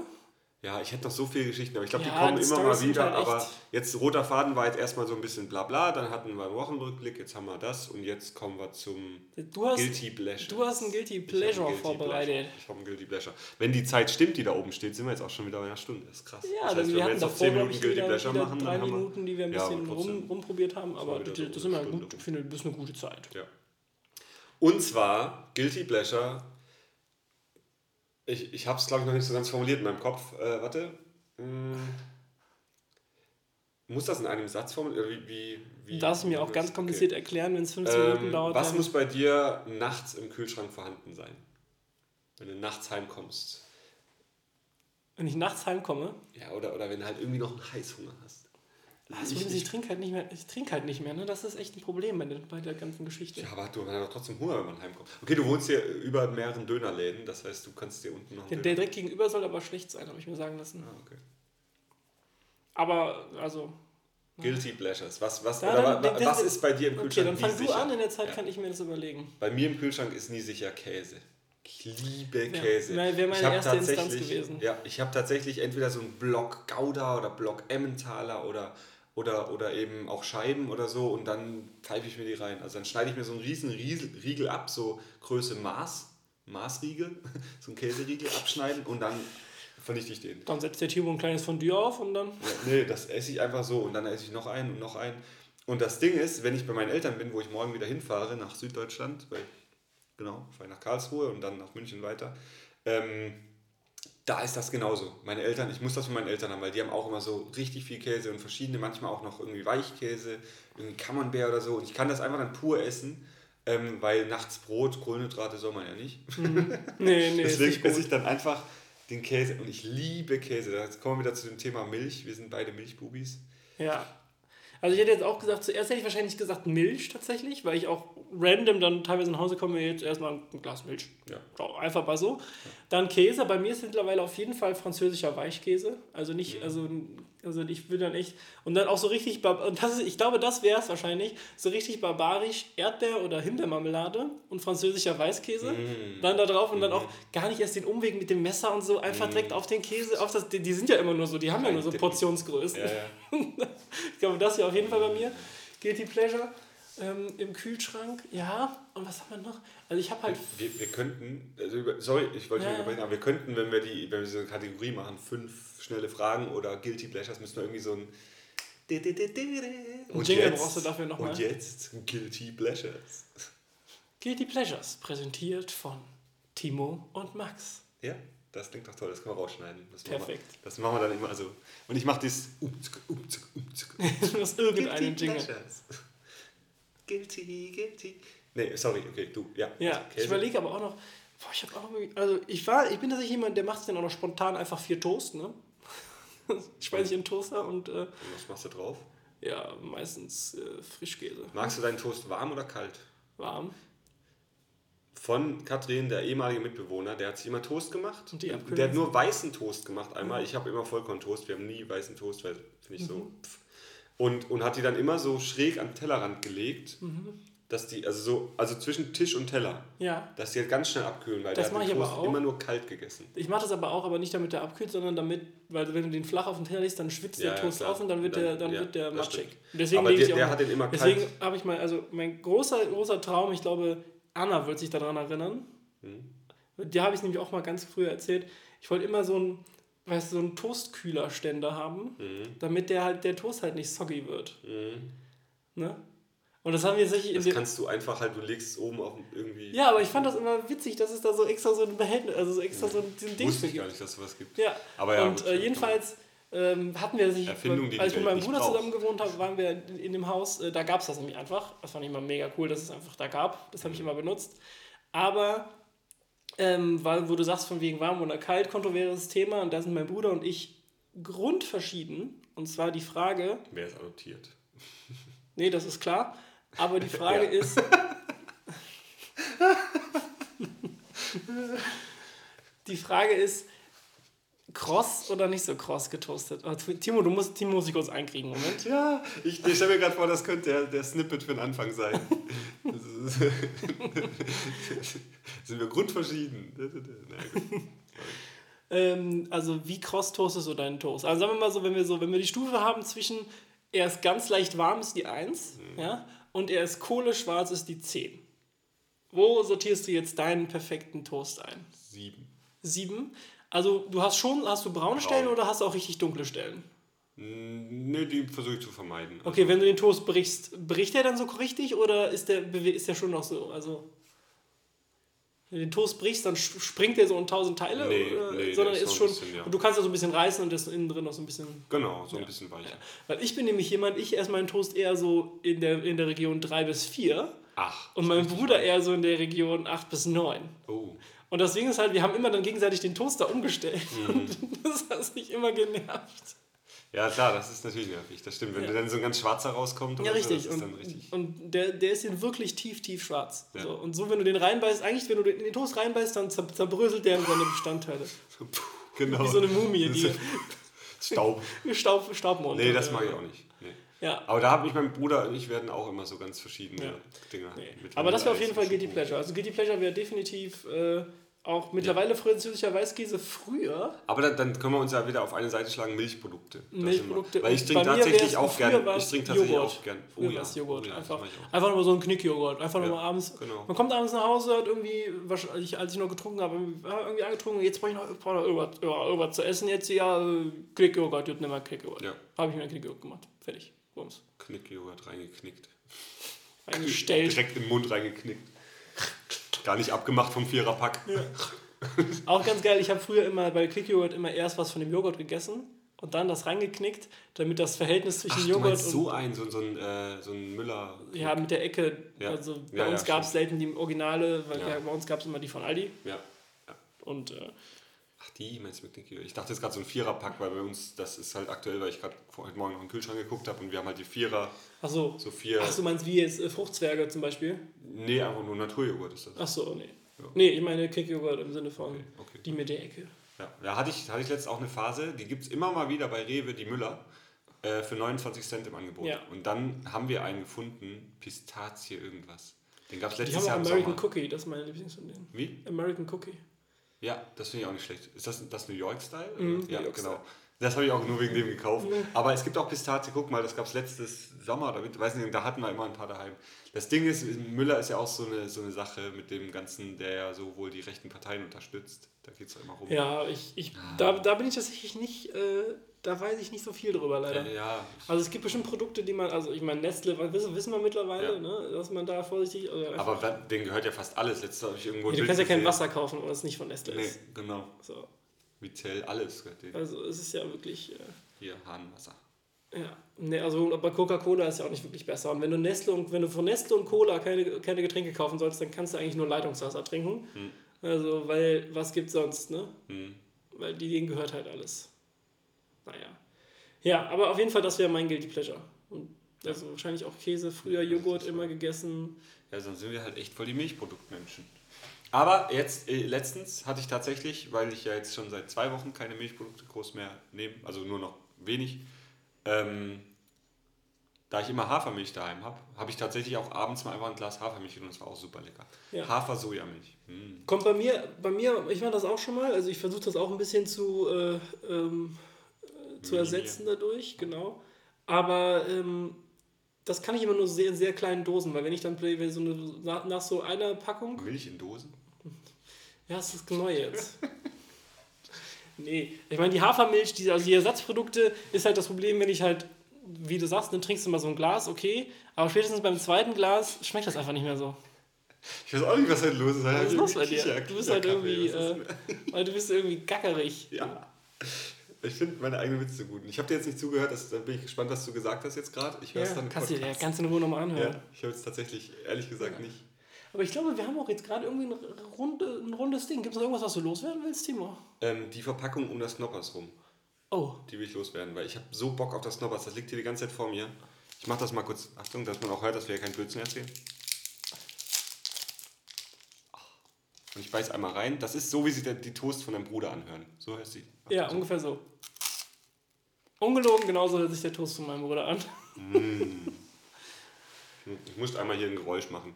Ja, ich hätte noch so viele Geschichten, aber ich glaube, die Ja, kommen die immer Storys mal wieder. halt aber jetzt roter Faden war jetzt erstmal so ein bisschen bla bla, dann hatten wir einen Wochenrückblick, jetzt haben wir das und jetzt kommen wir zum Du hast, Guilty Pleasure. du hast ein Guilty Pleasure einen Guilty vorbereitet. Pleasure. Ich habe einen Guilty Pleasure. Wenn die Zeit stimmt, die da oben steht, sind wir jetzt auch schon wieder bei einer Stunde. Das ist krass. Ja, das heißt, wir hatten jetzt noch davor, 10 glaube Minuten ich, Guilty wieder, Pleasure wieder machen, drei wir- Minuten, die wir ein Ja, bisschen trotzdem. rum, rumprobiert haben, aber das, wieder das so ist immer gut. Ich finde, das ist eine gute Zeit. Ja. Und zwar Guilty Pleasure. Ich, ich habe es, glaube ich, noch nicht so ganz formuliert in meinem Kopf. Äh, warte. Hm. Muss das in einem Satz formuliert? Wie, wie, wie, Darfst du mir auch ganz kompliziert erklären, wenn es 15 Minuten Ähm, dauert? was muss bei dir nachts im Kühlschrank vorhanden sein? Wenn du nachts heimkommst. wenn ich nachts heimkomme? Ja, oder, oder wenn du halt irgendwie noch einen Heißhunger hast. Das ich, ich, trinke halt nicht mehr, ich trinke halt nicht mehr, ne? Das ist echt ein Problem bei der, bei der ganzen Geschichte. Ja, aber du hast doch trotzdem Hunger, wenn man heimkommt. Okay, du wohnst hier über mehreren Dönerläden, das heißt, du kannst dir unten noch. Der, der direkt gegenüber soll aber schlecht sein, habe ich mir sagen lassen. Ah, okay. Aber, also. Guilty Pleasures. Was, was, ja, dann, oder, was ist bei dir im Kühlschrank? Okay, dann fang du an, in der Zeit ja. kann ich mir das überlegen. Bei mir im Kühlschrank ist nie sicher Käse. Ich liebe Käse. Ja, wäre meine erste Instanz gewesen. Ja, ich habe tatsächlich entweder so einen Block Gouda oder Block Emmentaler oder, oder, oder eben auch Scheiben oder so und dann pfeife ich mir die rein. Also dann schneide ich mir so einen riesen Riegel ab, so Größe Maß, Maßriegel, so einen Käseriegel abschneiden und dann vernichte ich den. Dann setzt der Timo ein kleines Fondue auf und dann. Ja, nee, das esse ich einfach so und dann esse ich noch einen und noch einen. Und das Ding ist, wenn ich bei meinen Eltern bin, wo ich morgen wieder hinfahre nach Süddeutschland, weil, genau, ich fahre nach Karlsruhe und dann nach München weiter, ähm, da ist das genauso. Meine Eltern, ich muss das von meinen Eltern haben, weil die haben auch immer so richtig viel Käse und verschiedene, manchmal auch noch irgendwie Weichkäse, irgendwie Camembert oder so. Und ich kann das einfach dann pur essen, ähm, weil nachts Brot, Kohlenhydrate soll man ja nicht. Mhm. Nee, nee, Deswegen esse ich dann einfach den Käse und ich liebe Käse. Jetzt kommen wir wieder zu dem Thema Milch. Wir sind beide Milchbubis. Ja. Also ich hätte jetzt auch gesagt, zuerst hätte ich wahrscheinlich gesagt Milch tatsächlich, weil ich auch random dann teilweise nach Hause komme jetzt erstmal ein Glas Milch. Ja. Einfach mal so. Dann Käse. Bei mir ist mittlerweile auf jeden Fall französischer Weichkäse. Also nicht, mhm. also, also ich will dann echt. Und dann auch so richtig, und das ist, ich glaube, das wäre es wahrscheinlich, so richtig barbarisch Erdbeer- oder Himbeermarmelade und französischer Weißkäse. Mm. Dann da drauf und mm. dann auch gar nicht erst den Umweg mit dem Messer und so, einfach mm. direkt auf den Käse. Auf das, die, die sind ja immer nur so, die haben ja nur so Portionsgrößen. Ja, ja. ich glaube, das hier auf jeden Fall bei mir. Guilty Pleasure ähm, im Kühlschrank. Ja, und was haben wir noch? Also ich habe halt. Wir, wir könnten, also sorry, ich wollte ja. nicht aber wir könnten, wenn wir die, wenn wir so eine Kategorie machen, fünf schnelle Fragen oder Guilty Pleasures, müssen wir irgendwie so ein. Und Jingle brauchst du dafür nochmal. Und jetzt Guilty Pleasures. Guilty Pleasures, präsentiert von Timo und Max. Ja, das klingt doch toll, das können wir rausschneiden. Das Perfekt. Machen wir, das machen wir dann immer. Also, und ich mache das. Hast irgendeinen Jingle. Pleasures. Guilty, guilty. Nee, sorry, okay, du, ja. Ja, also ich überlege aber auch noch, boah, ich habe auch also ich war, ich bin tatsächlich jemand, der macht dann auch noch spontan einfach vier Toast, ne? Speise ich in Toaster und. Äh, was machst du drauf? Ja, meistens äh, Frischkäse. Magst du deinen Toast warm oder kalt? Warm. Von Katrin, der ehemalige Mitbewohner, der hat sich immer Toast gemacht. Und die der hat nur weißen Toast gemacht einmal. Mhm. Ich habe immer Vollkorn-Toast, wir haben nie weißen Toast, weil finde ich mhm. so. Pff. Und, und hat die dann immer so schräg an den Tellerrand gelegt, mhm. dass die, also so, also zwischen Tisch und Teller, ja. dass die halt ganz schnell abkühlen, weil das der hat Toast immer nur kalt gegessen. Ich mache das aber auch, aber nicht damit der abkühlt, sondern damit, weil wenn du den flach auf den Teller legst, dann schwitzt ja, der Toast auf und dann wird dann, der, dann ja, wird der matschig. Deswegen aber der, der auch, hat den immer kalt. Deswegen habe ich mal, also mein großer, großer Traum, ich glaube, Anna wird sich daran erinnern. Hm. Die habe ich nämlich auch mal ganz früher erzählt. Ich wollte immer so ein weißt du, so einen Toastkühlerständer haben, mhm. damit der halt der Toast halt nicht soggy wird. Mhm. Ne? Und das haben wir tatsächlich. Das kannst du einfach halt, du legst es oben auf irgendwie. Ja, aber ich fand das immer witzig, dass es da so extra so ein Behältnis, also so extra so ein, so ein Ding Wusste ich gar nicht, dass es sowas gibt. Ja. Aber ja. Und äh, jedenfalls ähm, hatten wir sich, Erfindung, als ich mit meinem Bruder braucht. zusammen gewohnt habe, waren wir in, in dem Haus. Äh, da gab es das nämlich einfach. Das fand ich immer mega cool, dass es einfach da gab. Das habe ich immer benutzt. Aber ähm, wo du sagst, von wegen warm oder kalt, kontroverses Thema. Und da sind mein Bruder und ich grundverschieden. Und zwar die Frage. Wer ist adoptiert? nee, das ist klar. Aber die Frage ist. die Frage ist, kross oder nicht so kross getoastet? Oh, Timo, du musst, Timo muss ich kurz einkriegen, Moment. Ja, ich, ich stelle mir gerade vor, das könnte der, der Snippet für den Anfang sein. Sind wir grundverschieden? ähm, also wie kross toastest du deinen Toast? Also sagen wir mal so, wenn wir so, wenn wir die Stufe haben zwischen er ist ganz leicht warm ist die 1, mhm. ja, und er ist kohleschwarz ist die 10. Wo sortierst du jetzt deinen perfekten Toast ein? 7. 7? Also du hast schon, hast du braune Braun. Stellen oder hast du auch richtig dunkle Stellen? Ne, die versuche ich zu vermeiden. Okay, also, wenn du den Toast brichst, bricht der dann so richtig oder ist der, ist der schon noch so? Also, wenn du den Toast brichst, dann springt der so in tausend Teile? Nee, oder, nee sondern ist, ist schon. Bisschen, ja. Du kannst ja so ein bisschen reißen und das innen drin noch so ein bisschen. Genau, so ein bisschen weicher. Ja. Weil ich bin nämlich jemand, ich esse meinen Toast eher so in der, in der Region 3 bis 4. Ach. Und mein Bruder eher so in der Region 8 bis 9. Oh. Und deswegen ist halt, wir haben immer dann gegenseitig den Toaster umgestellt. Mhm. Und das hat mich immer genervt. Ja, klar, das ist natürlich nervig. Das stimmt. Wenn Ja. dann so ein ganz schwarzer rauskommt, Ja, richtig. So, das ist und dann richtig. und der, der ist hier wirklich tief, tief schwarz. Ja. So, und so, wenn du den reinbeißt, eigentlich, wenn du den in den Toast reinbeißt, dann zer- zerbröselt der in seine Bestandteile. Genau. Wie so eine Mumie, Das die Staub. Staub, Staubmond. Nee, das mag ich auch nicht. Ja. Aber da habe ich mein Bruder und ich werden auch immer so ganz verschiedene Ja. Dinge. Nee. mit Aber das wäre auf jeden Fall Guilty. Pleasure. Also Guilty Pleasure wäre definitiv äh, auch mittlerweile französischer Weißkäse früher. Aber dann, dann können wir uns ja wieder auf eine Seite schlagen, Milchprodukte. Milchprodukte. Weil ich trinke tatsächlich auch früher gern. war's Ich trinke tatsächlich Joghurt. auch gern. Oh Früher ja, Joghurt. Oh ja, einfach, nochmal so ein Knickjoghurt. Einfach Ja, nochmal abends. genau. Man kommt abends nach Hause, hat irgendwie, wahrscheinlich, als ich noch getrunken habe, ja, irgendwie angetrunken, jetzt brauche ich noch, brauch noch irgendwas, ja, irgendwas zu essen. Jetzt ja, Knickjoghurt, jetzt nimm mal Knickjoghurt. Ja. Habe ich mir einen Knickjoghurt gemacht. Fertig. Bums. Knickjoghurt reingeknickt. Eingestellt. Direkt im Mund reingeknickt. Gar nicht abgemacht vom Viererpack. Auch ganz geil, ich habe früher immer bei Knickjoghurt immer erst was von dem Joghurt gegessen und dann das reingeknickt, damit das Verhältnis zwischen Ach, du Joghurt und so ein, so, so ein, äh, so ein Müller. Ja, mit der Ecke. Ja. Also bei Ja, ja, uns gab es selten die Originale, weil Ja. ja. bei uns gab es immer die von Aldi. Ja. Und äh, Ach, die meinst du mit Knickjoghurt? Ich dachte jetzt gerade so ein Viererpack, weil bei uns, das ist halt aktuell, weil ich gerade heute Morgen noch in den Kühlschrank geguckt habe und wir haben halt die Vierer, achso. so vier. Ach, du meinst wie jetzt äh, Fruchtzwerge zum Beispiel? Nee, einfach nur Naturjoghurt ist das. Achso, nee. Ja. Nee, ich meine Knickjoghurt im Sinne von Okay, okay. die mit der Ecke. Ja, da hatte ich, hatte ich letztens auch eine Phase, die gibt es immer mal wieder bei Rewe, die Müller, äh, für 29 Cent im Angebot. Ja. Und dann haben wir einen gefunden, Pistazie irgendwas. Den gab es Die letztes haben Jahr auch im American Sommer. Cookie, das ist meine Lieblings von denen. Wie? American Cookie. Ja, das finde ich auch nicht schlecht. Ist das das New York-Style? Mhm, ja, New York genau. Style. Das habe ich auch nur wegen dem gekauft. Aber es gibt auch Pistazie, guck mal, das gab es letztes Sommer, oder mit, weiß nicht, da hatten wir immer ein paar daheim. Das Ding ist, Müller ist ja auch so eine, so eine Sache mit dem Ganzen, der ja so wohl die rechten Parteien unterstützt. Da geht es immer rum. Ja, ich, ich, Ah. da, da bin ich tatsächlich nicht, äh, da weiß ich nicht so viel drüber leider. Äh, ja, Also es gibt bestimmt Produkte, die man, also ich meine Nestle, wissen, wissen wir mittlerweile, Ja. ne, dass man da vorsichtig, einfach, aber da- denen gehört ja fast alles. Letztes habe ich irgendwo Ja, du kannst ja kein. Wasser kaufen, was nicht von Nestle Nee, ist. genau. So. Vitell, alles. Also es ist ja wirklich, äh, Hier, Hahnwasser. ja, ne, also bei Coca-Cola ist ja auch nicht wirklich besser. Und wenn du Nestle und wenn du von Nestle und Cola keine, keine Getränke kaufen sollst, dann kannst du eigentlich nur Leitungswasser trinken. Hm. Also, weil, was gibt's sonst, ne? Hm. Weil die- denen gehört halt alles. Naja. Ja, aber auf jeden Fall, das wäre mein Guilty Pleasure. Und also wahrscheinlich auch Käse, früher Joghurt immer gegessen. Ja, sonst sind wir halt echt voll die Milchproduktmenschen. Aber jetzt, äh, letztens hatte ich tatsächlich, weil ich ja jetzt schon seit zwei Wochen keine Milchprodukte groß mehr nehme, also nur noch wenig, ähm, da ich immer Hafermilch daheim habe, habe ich tatsächlich auch abends mal einfach ein Glas Hafermilch genommen und das war auch super lecker. Ja. Hafer-Sojamilch. Mm. Kommt bei mir, bei mir, ich mache das auch schon mal, also ich versuche das auch ein bisschen zu, äh, ähm, äh, zu ersetzen dadurch, genau. Aber ähm, das kann ich immer nur sehr, in sehr kleinen Dosen, weil wenn ich dann wenn so eine, nach, nach so einer Packung, Milch in Dosen? ja, das ist neu jetzt. nee, ich meine, die Hafermilch, die, also die Ersatzprodukte, ist halt das Problem, wenn ich halt, wie du sagst, dann trinkst du mal so ein Glas, okay, aber spätestens beim zweiten Glas schmeckt das einfach nicht mehr so. Ich weiß auch nicht, was halt los ist. Was ist los bei dir? Du bist halt irgendwie, äh, weil du bist irgendwie gackerig. Ja. Ich finde meine eigenen Witze gut. Ich habe dir jetzt nicht zugehört, das, da bin ich gespannt, was du gesagt hast jetzt gerade. Ich höre es Ja, dann kannst du dir ganz in Ruhe nochmal anhören. Ja, ich habe jetzt tatsächlich, ehrlich gesagt, nicht. Aber ich glaube, wir haben auch jetzt gerade irgendwie ein, runde, ein rundes Ding. Gibt es noch irgendwas, was du loswerden willst, Timo? Ähm, die Verpackung um das Knoppers rum, Oh, die will ich loswerden, weil ich habe so Bock auf das Knoppers. Das liegt hier die ganze Zeit vor mir. Ich mache das mal kurz. Achtung, dass man auch hört, dass wir hier kein Blödsinn erzählen. Und ich beiß einmal rein. Das ist so, wie sich der, die Toast von deinem Bruder anhören. So hört sie. ja, ungefähr so. Ungelogen, genauso hört sich der Toast von meinem Bruder an. Ich muss einmal hier ein Geräusch machen.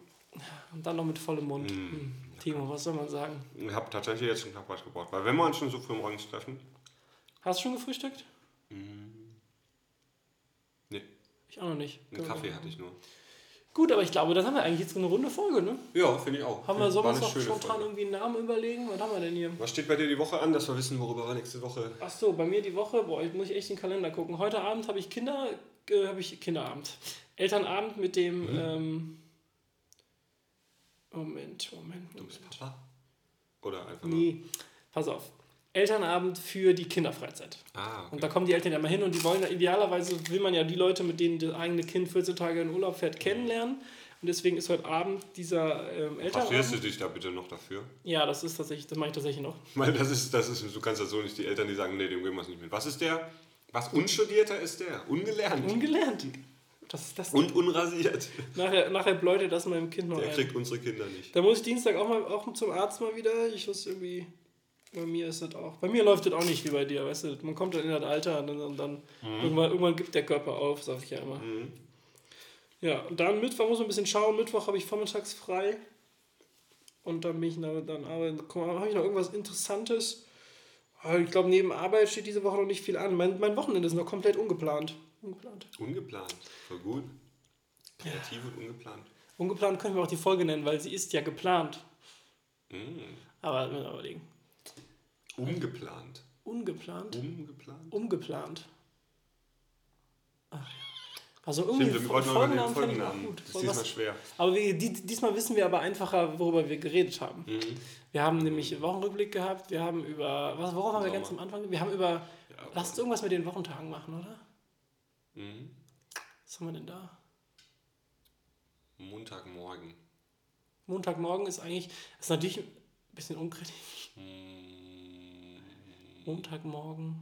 Und dann noch mit vollem Mund. Hm. Timo, was soll man sagen? Ich habe tatsächlich jetzt schon Knoppers gebraucht. Weil wenn wir uns schon so früh morgens treffen, Hast du schon gefrühstückt? nee, Ich auch noch nicht. einen Kaffee hatte ich nur. Gut, aber ich glaube, dann haben wir eigentlich jetzt eine runde Folge, ne? Ja, finde ich auch. Haben wir uns noch spontan Folge. irgendwie einen Namen überlegen? Was haben wir denn hier? Was steht bei dir die Woche an, dass wir wissen, worüber wir nächste Woche. Ach so, bei mir die Woche, boah, jetzt muss ich echt den Kalender gucken. Heute Abend habe ich Kinder, äh, habe ich Kinderabend. Elternabend mit dem, Mhm. ähm, Moment, Moment, Du bist Moment. Papa? Oder einfach nur. Nee, pass auf. Elternabend für die Kinderfreizeit. Ah, okay. Und da kommen die Eltern ja mal hin und die wollen ja, idealerweise will man ja die Leute, mit denen das eigene Kind 14 Tage in Urlaub fährt, kennenlernen. Und deswegen ist heute Abend dieser ähm, Interessierst du Elternabend. dich da bitte noch dafür? Ja, das ist tatsächlich, das mache ich tatsächlich noch. Weil das ist, das ist, du kannst ja so nicht die Eltern, die sagen, nee, dem geben wir es nicht mit. Was ist der? Was unstudierter ist der? Ungelernt. Ungelernt. Ist das? Und unrasiert. Nachher, nachher bläutet das meinem Kind noch Der ein. kriegt unsere Kinder nicht. Da muss ich Dienstag auch mal auch zum Arzt mal wieder. Ich muss irgendwie. Bei mir ist das auch. Bei mir läuft das auch nicht wie bei dir, weißt du? Man kommt dann in das Alter und dann, und dann irgendwann, irgendwann gibt der Körper auf, sag ich ja immer. Ja, und dann Mittwoch muss man ein bisschen schauen. Mittwoch habe ich vormittags frei. Und dann bin ich dann, dann arbeiten. Habe ich noch irgendwas Interessantes? Ah, Ich glaube, neben Arbeit steht diese Woche noch nicht viel an. Mein, mein Wochenende ist noch komplett ungeplant. Ungeplant. Ungeplant. Voll gut. Kreativ und ungeplant. Ungeplant können wir auch die Folge nennen, weil sie ist ja geplant. Mm. Aber müssen wir überlegen. Ungeplant. Ungeplant? Umgeplant? Umgeplant. Ach ja. Also irgendwie Stimmt, wir wollten mal über den Folgennamen gut. Das ist diesmal schwer. Aber wir, die, diesmal wissen wir aber einfacher, worüber wir geredet haben. Mhm. Wir haben nämlich einen Wochenrückblick gehabt, wir haben über, was, worauf haben wir ganz am Anfang? Wir haben über, Ja, lass uns irgendwas mit den Wochentagen machen, oder? Mhm. Was haben wir denn da? Montagmorgen. Montagmorgen ist eigentlich, ist natürlich ein bisschen unkritisch. Mhm. Montagmorgen.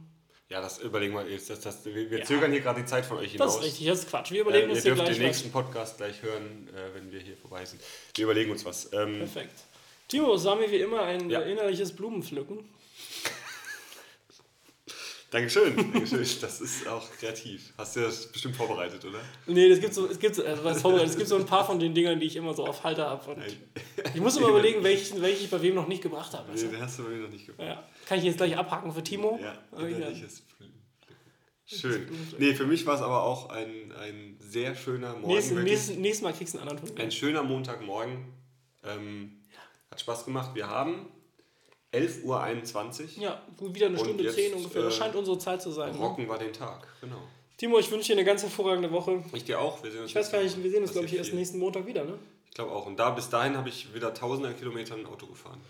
Ja, das überlegen wir jetzt. Das, das, wir wir Ja. zögern hier gerade die Zeit von euch hinaus. Das ist richtig, das ist Quatsch. Wir Äh, überlegen ihr uns hier dürft gleich den was. nächsten Podcast gleich hören, äh, wenn wir hier vorbei sind. Wir überlegen uns was. Ähm, Perfekt. Timo, es war mir wie immer ein Ja. äh, innerliches Blumenpflücken. Dankeschön. Dankeschön. Das ist auch kreativ. Hast du das bestimmt vorbereitet, oder? Nee, es gibt so, es gibt, so- äh, was vorbereitet, es gibt so ein paar von den Dingern, die ich immer so auf Halter habe. Ich muss immer überlegen, welchen, welchen ich bei wem noch nicht gebracht habe. Nee, Weißt den hast du bei mir noch nicht du? gemacht. ja. Kann ich jetzt gleich abhaken für Timo? Ja, innerliches Schön. Nee, für mich war es aber auch ein, ein sehr schöner Morgen. Nächstes, wirklich. nächstes, Mal kriegst du einen anderen mir. Ein schöner Montagmorgen. Ähm, hat Spaß gemacht. Wir haben 11.21 Uhr. Ja, wieder eine Und Stunde jetzt, zehn ungefähr. Das äh, scheint unsere Zeit zu sein. Ne? Rocken wir den Tag. Genau. Timo, ich wünsche dir eine ganz hervorragende Woche. Ich dir auch. Wir sehen uns Ich weiß gar nicht, wir sehen uns, glaube ich, erst viel. nächsten Montag wieder. Ne? Ich glaube auch. Und da bis dahin habe ich wieder tausende Kilometer ein Auto gefahren.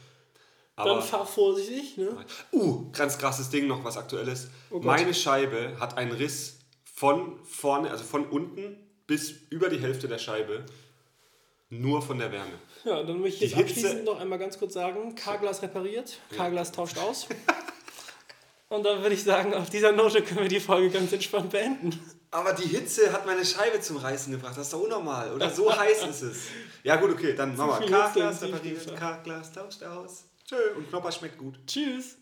Dann Aber, fahr vorsichtig. Ne? uh, ganz krasses Ding noch, was aktuelles. Oh. Meine Scheibe hat einen Riss von vorne, also von unten bis über die Hälfte der Scheibe. Nur von der Wärme. Ja, dann möchte ich abschließend noch einmal ganz kurz sagen: K-Glas repariert, K-Glas tauscht aus. Und dann würde ich sagen, auf dieser Note können wir die Folge ganz entspannt beenden. Aber die Hitze hat meine Scheibe zum Reißen gebracht. Das ist doch unnormal. Oder so heiß ist es. Ja gut, okay, dann machen wir K-Glas repariert. K-Glas tauscht aus. Tschö. Und Knopper schmeckt gut. Tschüss.